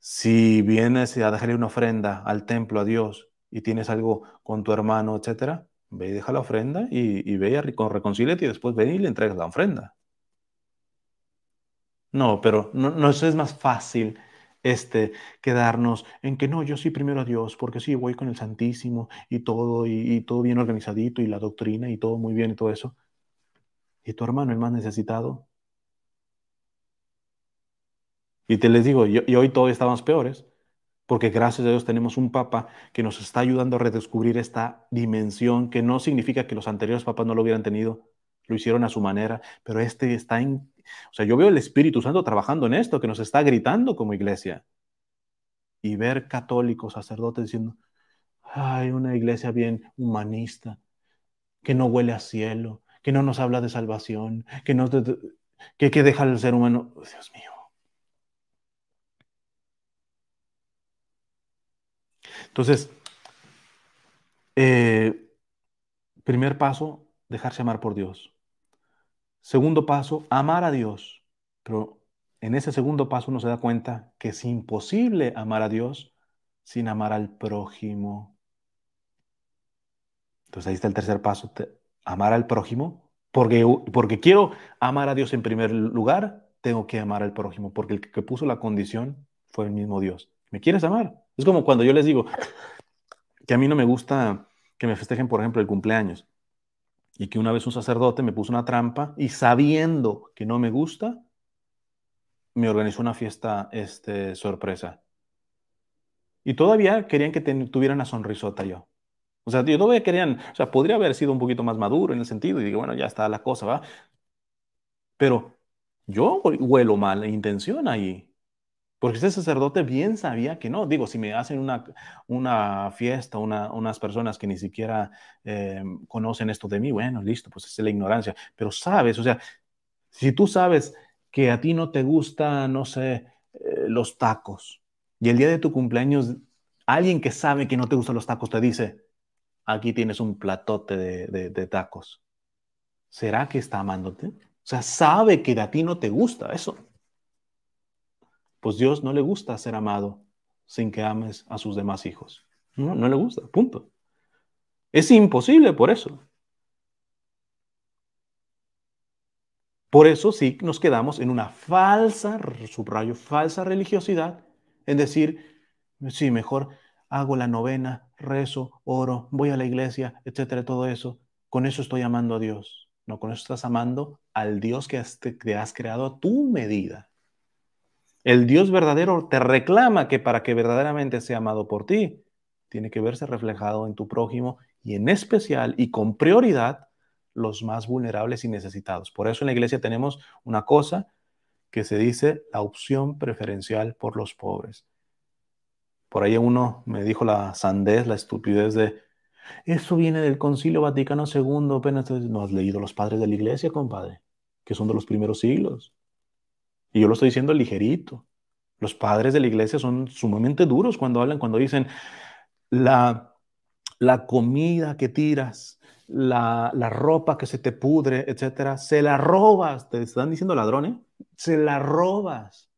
si vienes a dejarle una ofrenda al templo a Dios y tienes algo con tu hermano, etcétera, ve y deja la ofrenda y, ve y reconcíliate y después ven y le entregas la ofrenda. No, pero no, no eso es más fácil este, quedarnos en que no, yo sí primero a Dios, porque sí, voy con el Santísimo y todo, y, todo bien organizadito, y la doctrina y todo muy bien y todo eso. ¿Y tu hermano, el más necesitado? Y te les digo, y, hoy todos estamos peores, porque gracias a Dios tenemos un papa que nos está ayudando a redescubrir esta dimensión, que no significa que los anteriores papas no lo hubieran tenido, lo hicieron a su manera, pero este está en o sea, yo veo el Espíritu Santo trabajando en esto, que nos está gritando como iglesia. Y ver católicos, sacerdotes diciendo, ay, una iglesia bien humanista, que no huele a cielo, que no nos habla de salvación, que, no, que, que deja al ser humano. Dios mío. Entonces, eh, primer paso, dejarse amar por Dios. Segundo paso, amar a Dios. Pero en ese segundo paso uno se da cuenta que es imposible amar a Dios sin amar al prójimo. Entonces ahí está el tercer paso, amar al prójimo. Porque, porque quiero amar a Dios en primer lugar, tengo que amar al prójimo, porque el que puso la condición fue el mismo Dios. ¿Me quieres amar? Es como cuando yo les digo que a mí no me gusta que me festejen, por ejemplo, el cumpleaños y que una vez un sacerdote me puso una trampa y sabiendo que no me gusta, me organizó una fiesta este, sorpresa. Y todavía querían que tuviera una sonrisota yo. O sea, yo todavía querían, o sea, podría haber sido un poquito más maduro en el sentido y digo, bueno, ya está la cosa, ¿va? Pero yo huelo mal intención ahí. Porque ese sacerdote bien sabía que no. Digo, si me hacen una, una fiesta, unas personas que ni siquiera eh, conocen esto de mí, bueno, listo, pues es la ignorancia. Pero sabes, o sea, si tú sabes que a ti no te gusta, no sé, eh, los tacos. Y el día de tu cumpleaños, alguien que sabe que no te gustan los tacos te dice, aquí tienes un platote de, de tacos. ¿Será que está amándote? O sea, sabe que a ti no te gusta eso. Pues Dios no le gusta ser amado sin que ames a sus demás hijos. No, no le gusta, punto. Es imposible por eso. Por eso sí nos quedamos en una falsa, subrayo, falsa religiosidad, en decir, sí, mejor hago la novena, rezo, oro, voy a la iglesia, etcétera, todo eso. Con eso estoy amando a Dios. No, con eso estás amando al Dios que has, que has creado a tu medida. El Dios verdadero te reclama que para que verdaderamente sea amado por ti, tiene que verse reflejado en tu prójimo y en especial y con prioridad los más vulnerables y necesitados. Por eso en la iglesia tenemos una cosa que se dice la opción preferencial por los pobres. Por ahí uno me dijo la sandez, la estupidez de, eso viene del Concilio Vaticano II, apenas no has leído los padres de la iglesia, compadre, que son de los primeros siglos. Y yo lo estoy diciendo ligerito. Los padres de la iglesia son sumamente duros cuando hablan, cuando dicen, la, la comida que tiras, la, ropa que se te pudre, etcétera, se la robas, te están diciendo ladrones, ¿eh? se la robas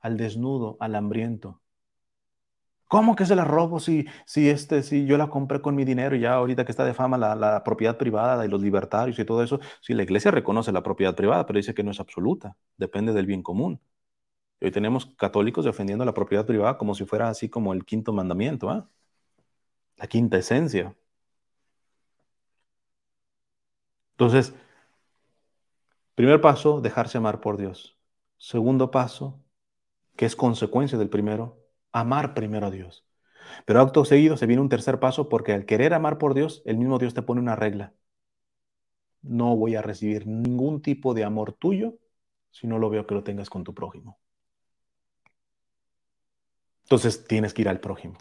al desnudo, al hambriento. ¿Cómo que se la robo si, si, este, si yo la compré con mi dinero y ya ahorita que está de fama la, la, propiedad privada y los libertarios y todo eso? Si la iglesia reconoce la propiedad privada, pero dice que no es absoluta, depende del bien común. hoy tenemos católicos defendiendo la propiedad privada como si fuera así como el quinto mandamiento, ¿ah? la quinta esencia. Entonces, primer paso, dejarse amar por Dios. Segundo paso, que es consecuencia del primero, amar primero a Dios. Pero acto seguido se viene un tercer paso porque al querer amar por Dios, el mismo Dios te pone una regla. No voy a recibir ningún tipo de amor tuyo si no lo veo que lo tengas con tu prójimo. Entonces tienes que ir al prójimo.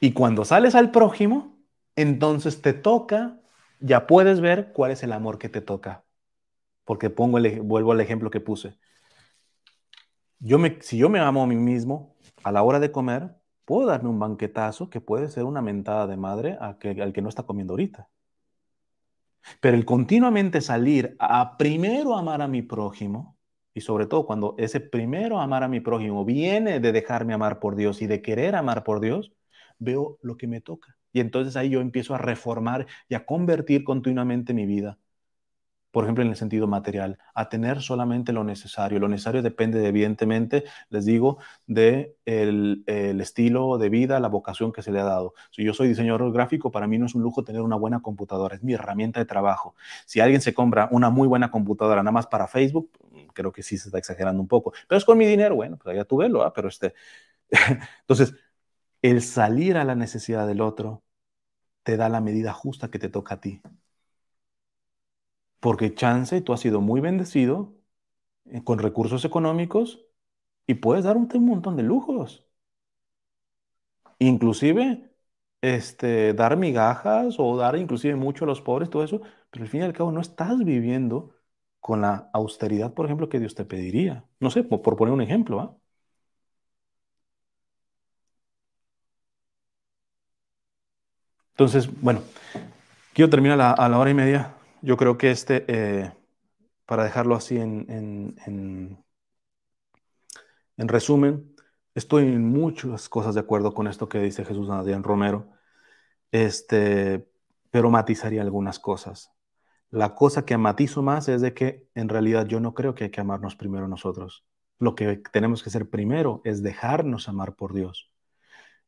Y cuando sales al prójimo, entonces te toca ya puedes ver cuál es el amor que te toca. Porque pongo el, vuelvo al ejemplo que puse. Yo me, si yo me amo a mí mismo, a la hora de comer, puedo darme un banquetazo que puede ser una mentada de madre al que no está comiendo ahorita. Pero el continuamente salir a primero amar a mi prójimo, y sobre todo cuando ese primero amar a mi prójimo viene de dejarme amar por Dios y de querer amar por Dios, veo lo que me toca. Y entonces ahí yo empiezo a reformar y a convertir continuamente mi vida. Por ejemplo, en el sentido material, a tener solamente lo necesario. Lo necesario depende, evidentemente, les digo, de el, estilo de vida, la vocación que se le ha dado. Si yo soy diseñador gráfico, para mí no es un lujo tener una buena computadora, es mi herramienta de trabajo. Si alguien se compra una muy buena computadora nada más para Facebook, creo que sí se está exagerando un poco. Pero es con mi dinero, bueno, pues allá tú velo, ¿ah? pero este... *laughs* Entonces, el salir a la necesidad del otro te da la medida justa que te toca a ti. Porque chance, tú has sido muy bendecido eh, con recursos económicos y puedes dar un, montón de lujos. Inclusive, este, dar migajas o dar inclusive mucho a los pobres, todo eso, pero al fin y al cabo no estás viviendo con la austeridad, por ejemplo, que Dios te pediría. No sé, por, poner un ejemplo, ¿ah? Entonces, bueno, quiero terminar a la, hora y media. Yo creo que este, eh, para dejarlo así en, en, resumen, estoy en muchas cosas de acuerdo con esto que dice Jesús Adrián Romero, este, pero matizaría algunas cosas. La cosa que matizo más es de que en realidad yo no creo que hay que amarnos primero nosotros. Lo que tenemos que hacer primero es dejarnos amar por Dios.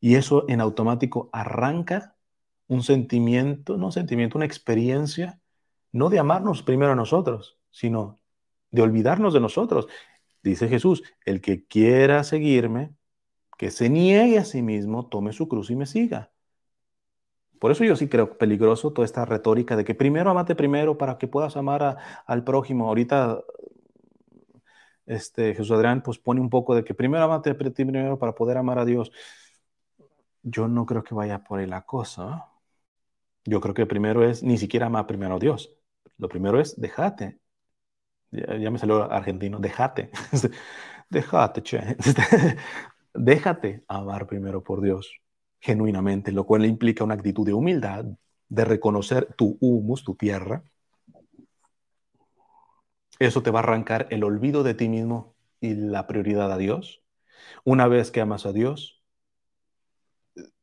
Y eso en automático arranca un sentimiento, no sentimiento, una experiencia, no de amarnos primero a nosotros, sino de olvidarnos de nosotros. Dice Jesús, el que quiera seguirme, que se niegue a sí mismo, tome su cruz y me siga. Por eso yo sí creo peligroso toda esta retórica de que primero amate primero para que puedas amar al prójimo. Ahorita este, Jesús Adrián pues pone un poco de que primero amate primero para poder amar a Dios. Yo no creo que vaya por ahí la cosa. Yo creo que primero es ni siquiera amar primero a Dios. Lo primero es déjate, ya, me salió argentino, déjate, *laughs* déjate, che, *laughs* déjate amar primero por Dios, genuinamente, lo cual implica una actitud de humildad, de reconocer tu humus, tu tierra. Eso te va a arrancar el olvido de ti mismo y la prioridad a Dios. Una vez que amas a Dios,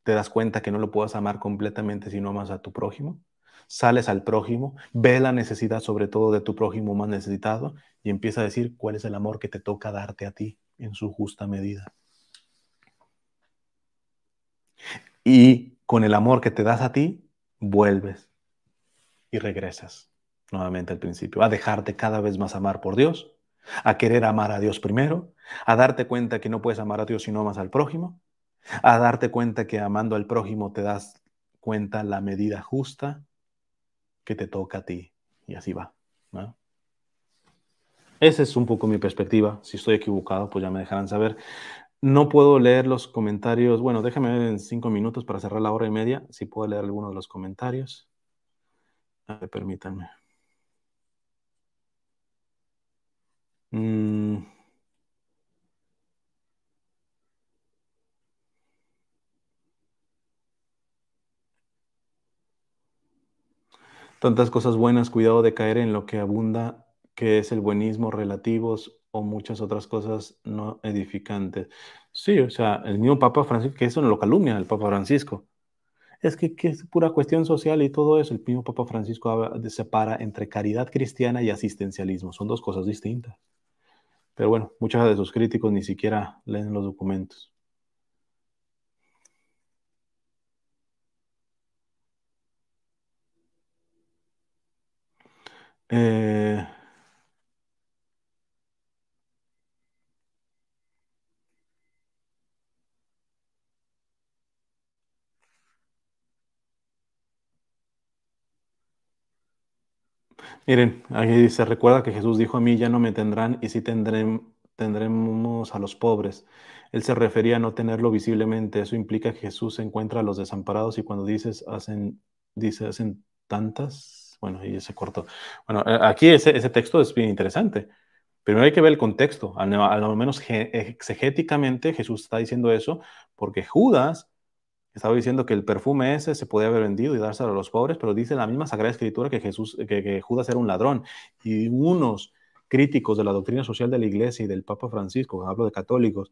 te das cuenta que no lo puedes amar completamente si no amas a tu prójimo sales al prójimo, ve la necesidad sobre todo de tu prójimo más necesitado y empieza a decir cuál es el amor que te toca darte a ti en su justa medida. Y con el amor que te das a ti, vuelves y regresas nuevamente al principio, a dejarte cada vez más amar por Dios, a querer amar a Dios primero, a darte cuenta que no puedes amar a Dios si no amas al prójimo, a darte cuenta que amando al prójimo te das cuenta la medida justa que te toca a ti. Y así va. Esa es un poco mi perspectiva. Si estoy equivocado, pues ya me dejarán saber. No puedo leer los comentarios. Bueno, déjame ver en cinco minutos para cerrar la hora y media. Si puedo leer alguno de los comentarios. Ver, permítanme. Mm. Tantas cosas buenas, cuidado de caer en lo que abunda, que es el buenismo relativos o muchas otras cosas no edificantes. Sí, o sea, el mismo Papa Francisco, que eso no lo calumnia el Papa Francisco. Es que, es pura cuestión social y todo eso. El mismo Papa Francisco separa entre caridad cristiana y asistencialismo. Son dos cosas distintas. Pero bueno, muchos de sus críticos ni siquiera leen los documentos. Eh, miren, aquí dice, recuerda que Jesús dijo a mí, ya no me tendrán y sí tendremos a los pobres. Él se refería a no tenerlo visiblemente. Eso implica que Jesús encuentra a los desamparados y cuando dices, hacen, dice, hacen tantas bueno, y se cortó. Bueno, eh, aquí ese, texto es bien interesante. Primero hay que ver el contexto. Al, lo menos exegéticamente Jesús está diciendo eso porque Judas estaba diciendo que el perfume ese se podía haber vendido y dárselo a los pobres, pero dice la misma Sagrada Escritura que, Jesús, que, que Judas era un ladrón. Y unos críticos de la doctrina social de la Iglesia y del Papa Francisco, hablo de católicos,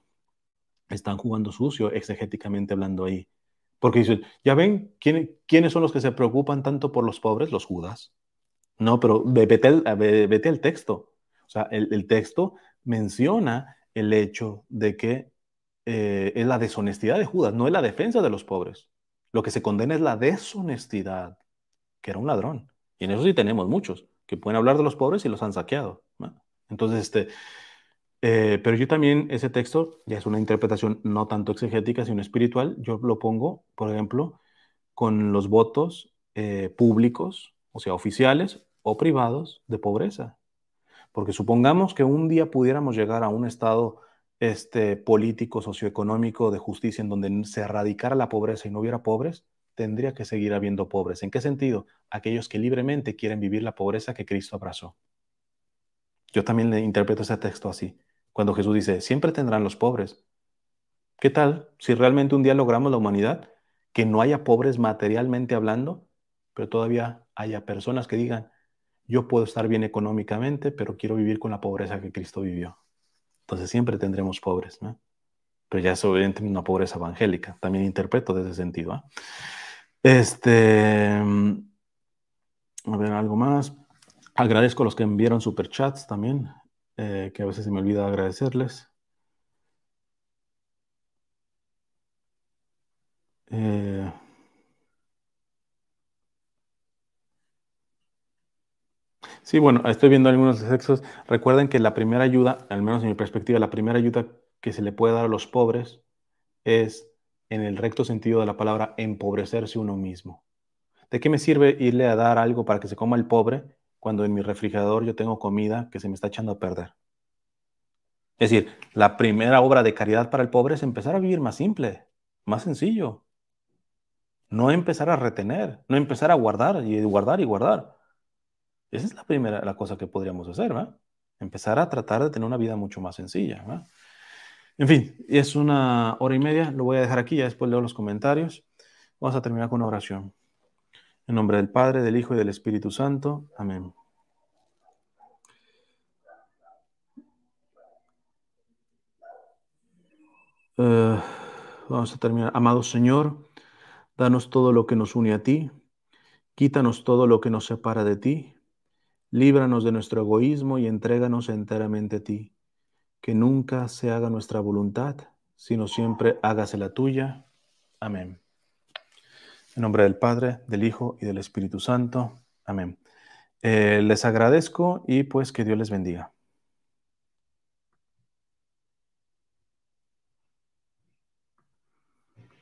están jugando sucio exegéticamente hablando ahí. Porque dicen, ya ven, ¿quiénes son los que se preocupan tanto por los pobres? Los judas. No, pero vete al, texto. O sea, el, texto menciona el hecho de que eh, es la deshonestidad de Judas, no es la defensa de los pobres. Lo que se condena es la deshonestidad, que era un ladrón. Y en eso sí tenemos muchos, que pueden hablar de los pobres y los han saqueado. Entonces, este, eh, pero yo también, ese texto ya es una interpretación no tanto exegética, sino espiritual. Yo lo pongo, por ejemplo, con los votos eh, públicos, o sea, oficiales o privados de pobreza. Porque supongamos que un día pudiéramos llegar a un estado este, político, socioeconómico, de justicia, en donde se erradicara la pobreza y no hubiera pobres, tendría que seguir habiendo pobres. ¿En qué sentido? Aquellos que libremente quieren vivir la pobreza que Cristo abrazó. Yo también le interpreto ese texto así cuando Jesús dice, siempre tendrán los pobres. ¿Qué tal si realmente un día logramos la humanidad que no haya pobres materialmente hablando, pero todavía haya personas que digan, yo puedo estar bien económicamente, pero quiero vivir con la pobreza que Cristo vivió? Entonces siempre tendremos pobres, ¿no? Pero ya es obviamente una pobreza evangélica. También interpreto desde ese sentido. ¿ah? Este, mm, a ver, algo más. Agradezco a los que enviaron superchats también. Eh, que a veces se me olvida agradecerles. Eh, sí, bueno, estoy viendo algunos textos. Recuerden que la primera ayuda, al menos en mi perspectiva, la primera ayuda que se le puede dar a los pobres es, en el recto sentido de la palabra, empobrecerse uno mismo. ¿De qué me sirve irle a dar algo para que se coma el pobre cuando en mi refrigerador yo tengo comida que se me está echando a perder. Es decir, la primera obra de caridad para el pobre es empezar a vivir más simple, más sencillo. No empezar a retener, no empezar a guardar y guardar y guardar. Esa es la primera la cosa que podríamos hacer, ¿verdad? empezar a tratar de tener una vida mucho más sencilla. En fin, es una hora y media, lo voy a dejar aquí, ya después leo los comentarios. Vamos a terminar con una oración. En nombre del Padre, del Hijo y del Espíritu Santo. Amén. Eh, vamos a terminar. Amado Señor, danos todo lo que nos une a ti, quítanos todo lo que nos separa de ti, líbranos de nuestro egoísmo y entréganos enteramente a ti. Que nunca se haga nuestra voluntad, sino siempre hágase la tuya. Amén. En nombre del Padre, del Hijo y del Espíritu Santo. Amén. Eh, les agradezco y pues que Dios les bendiga.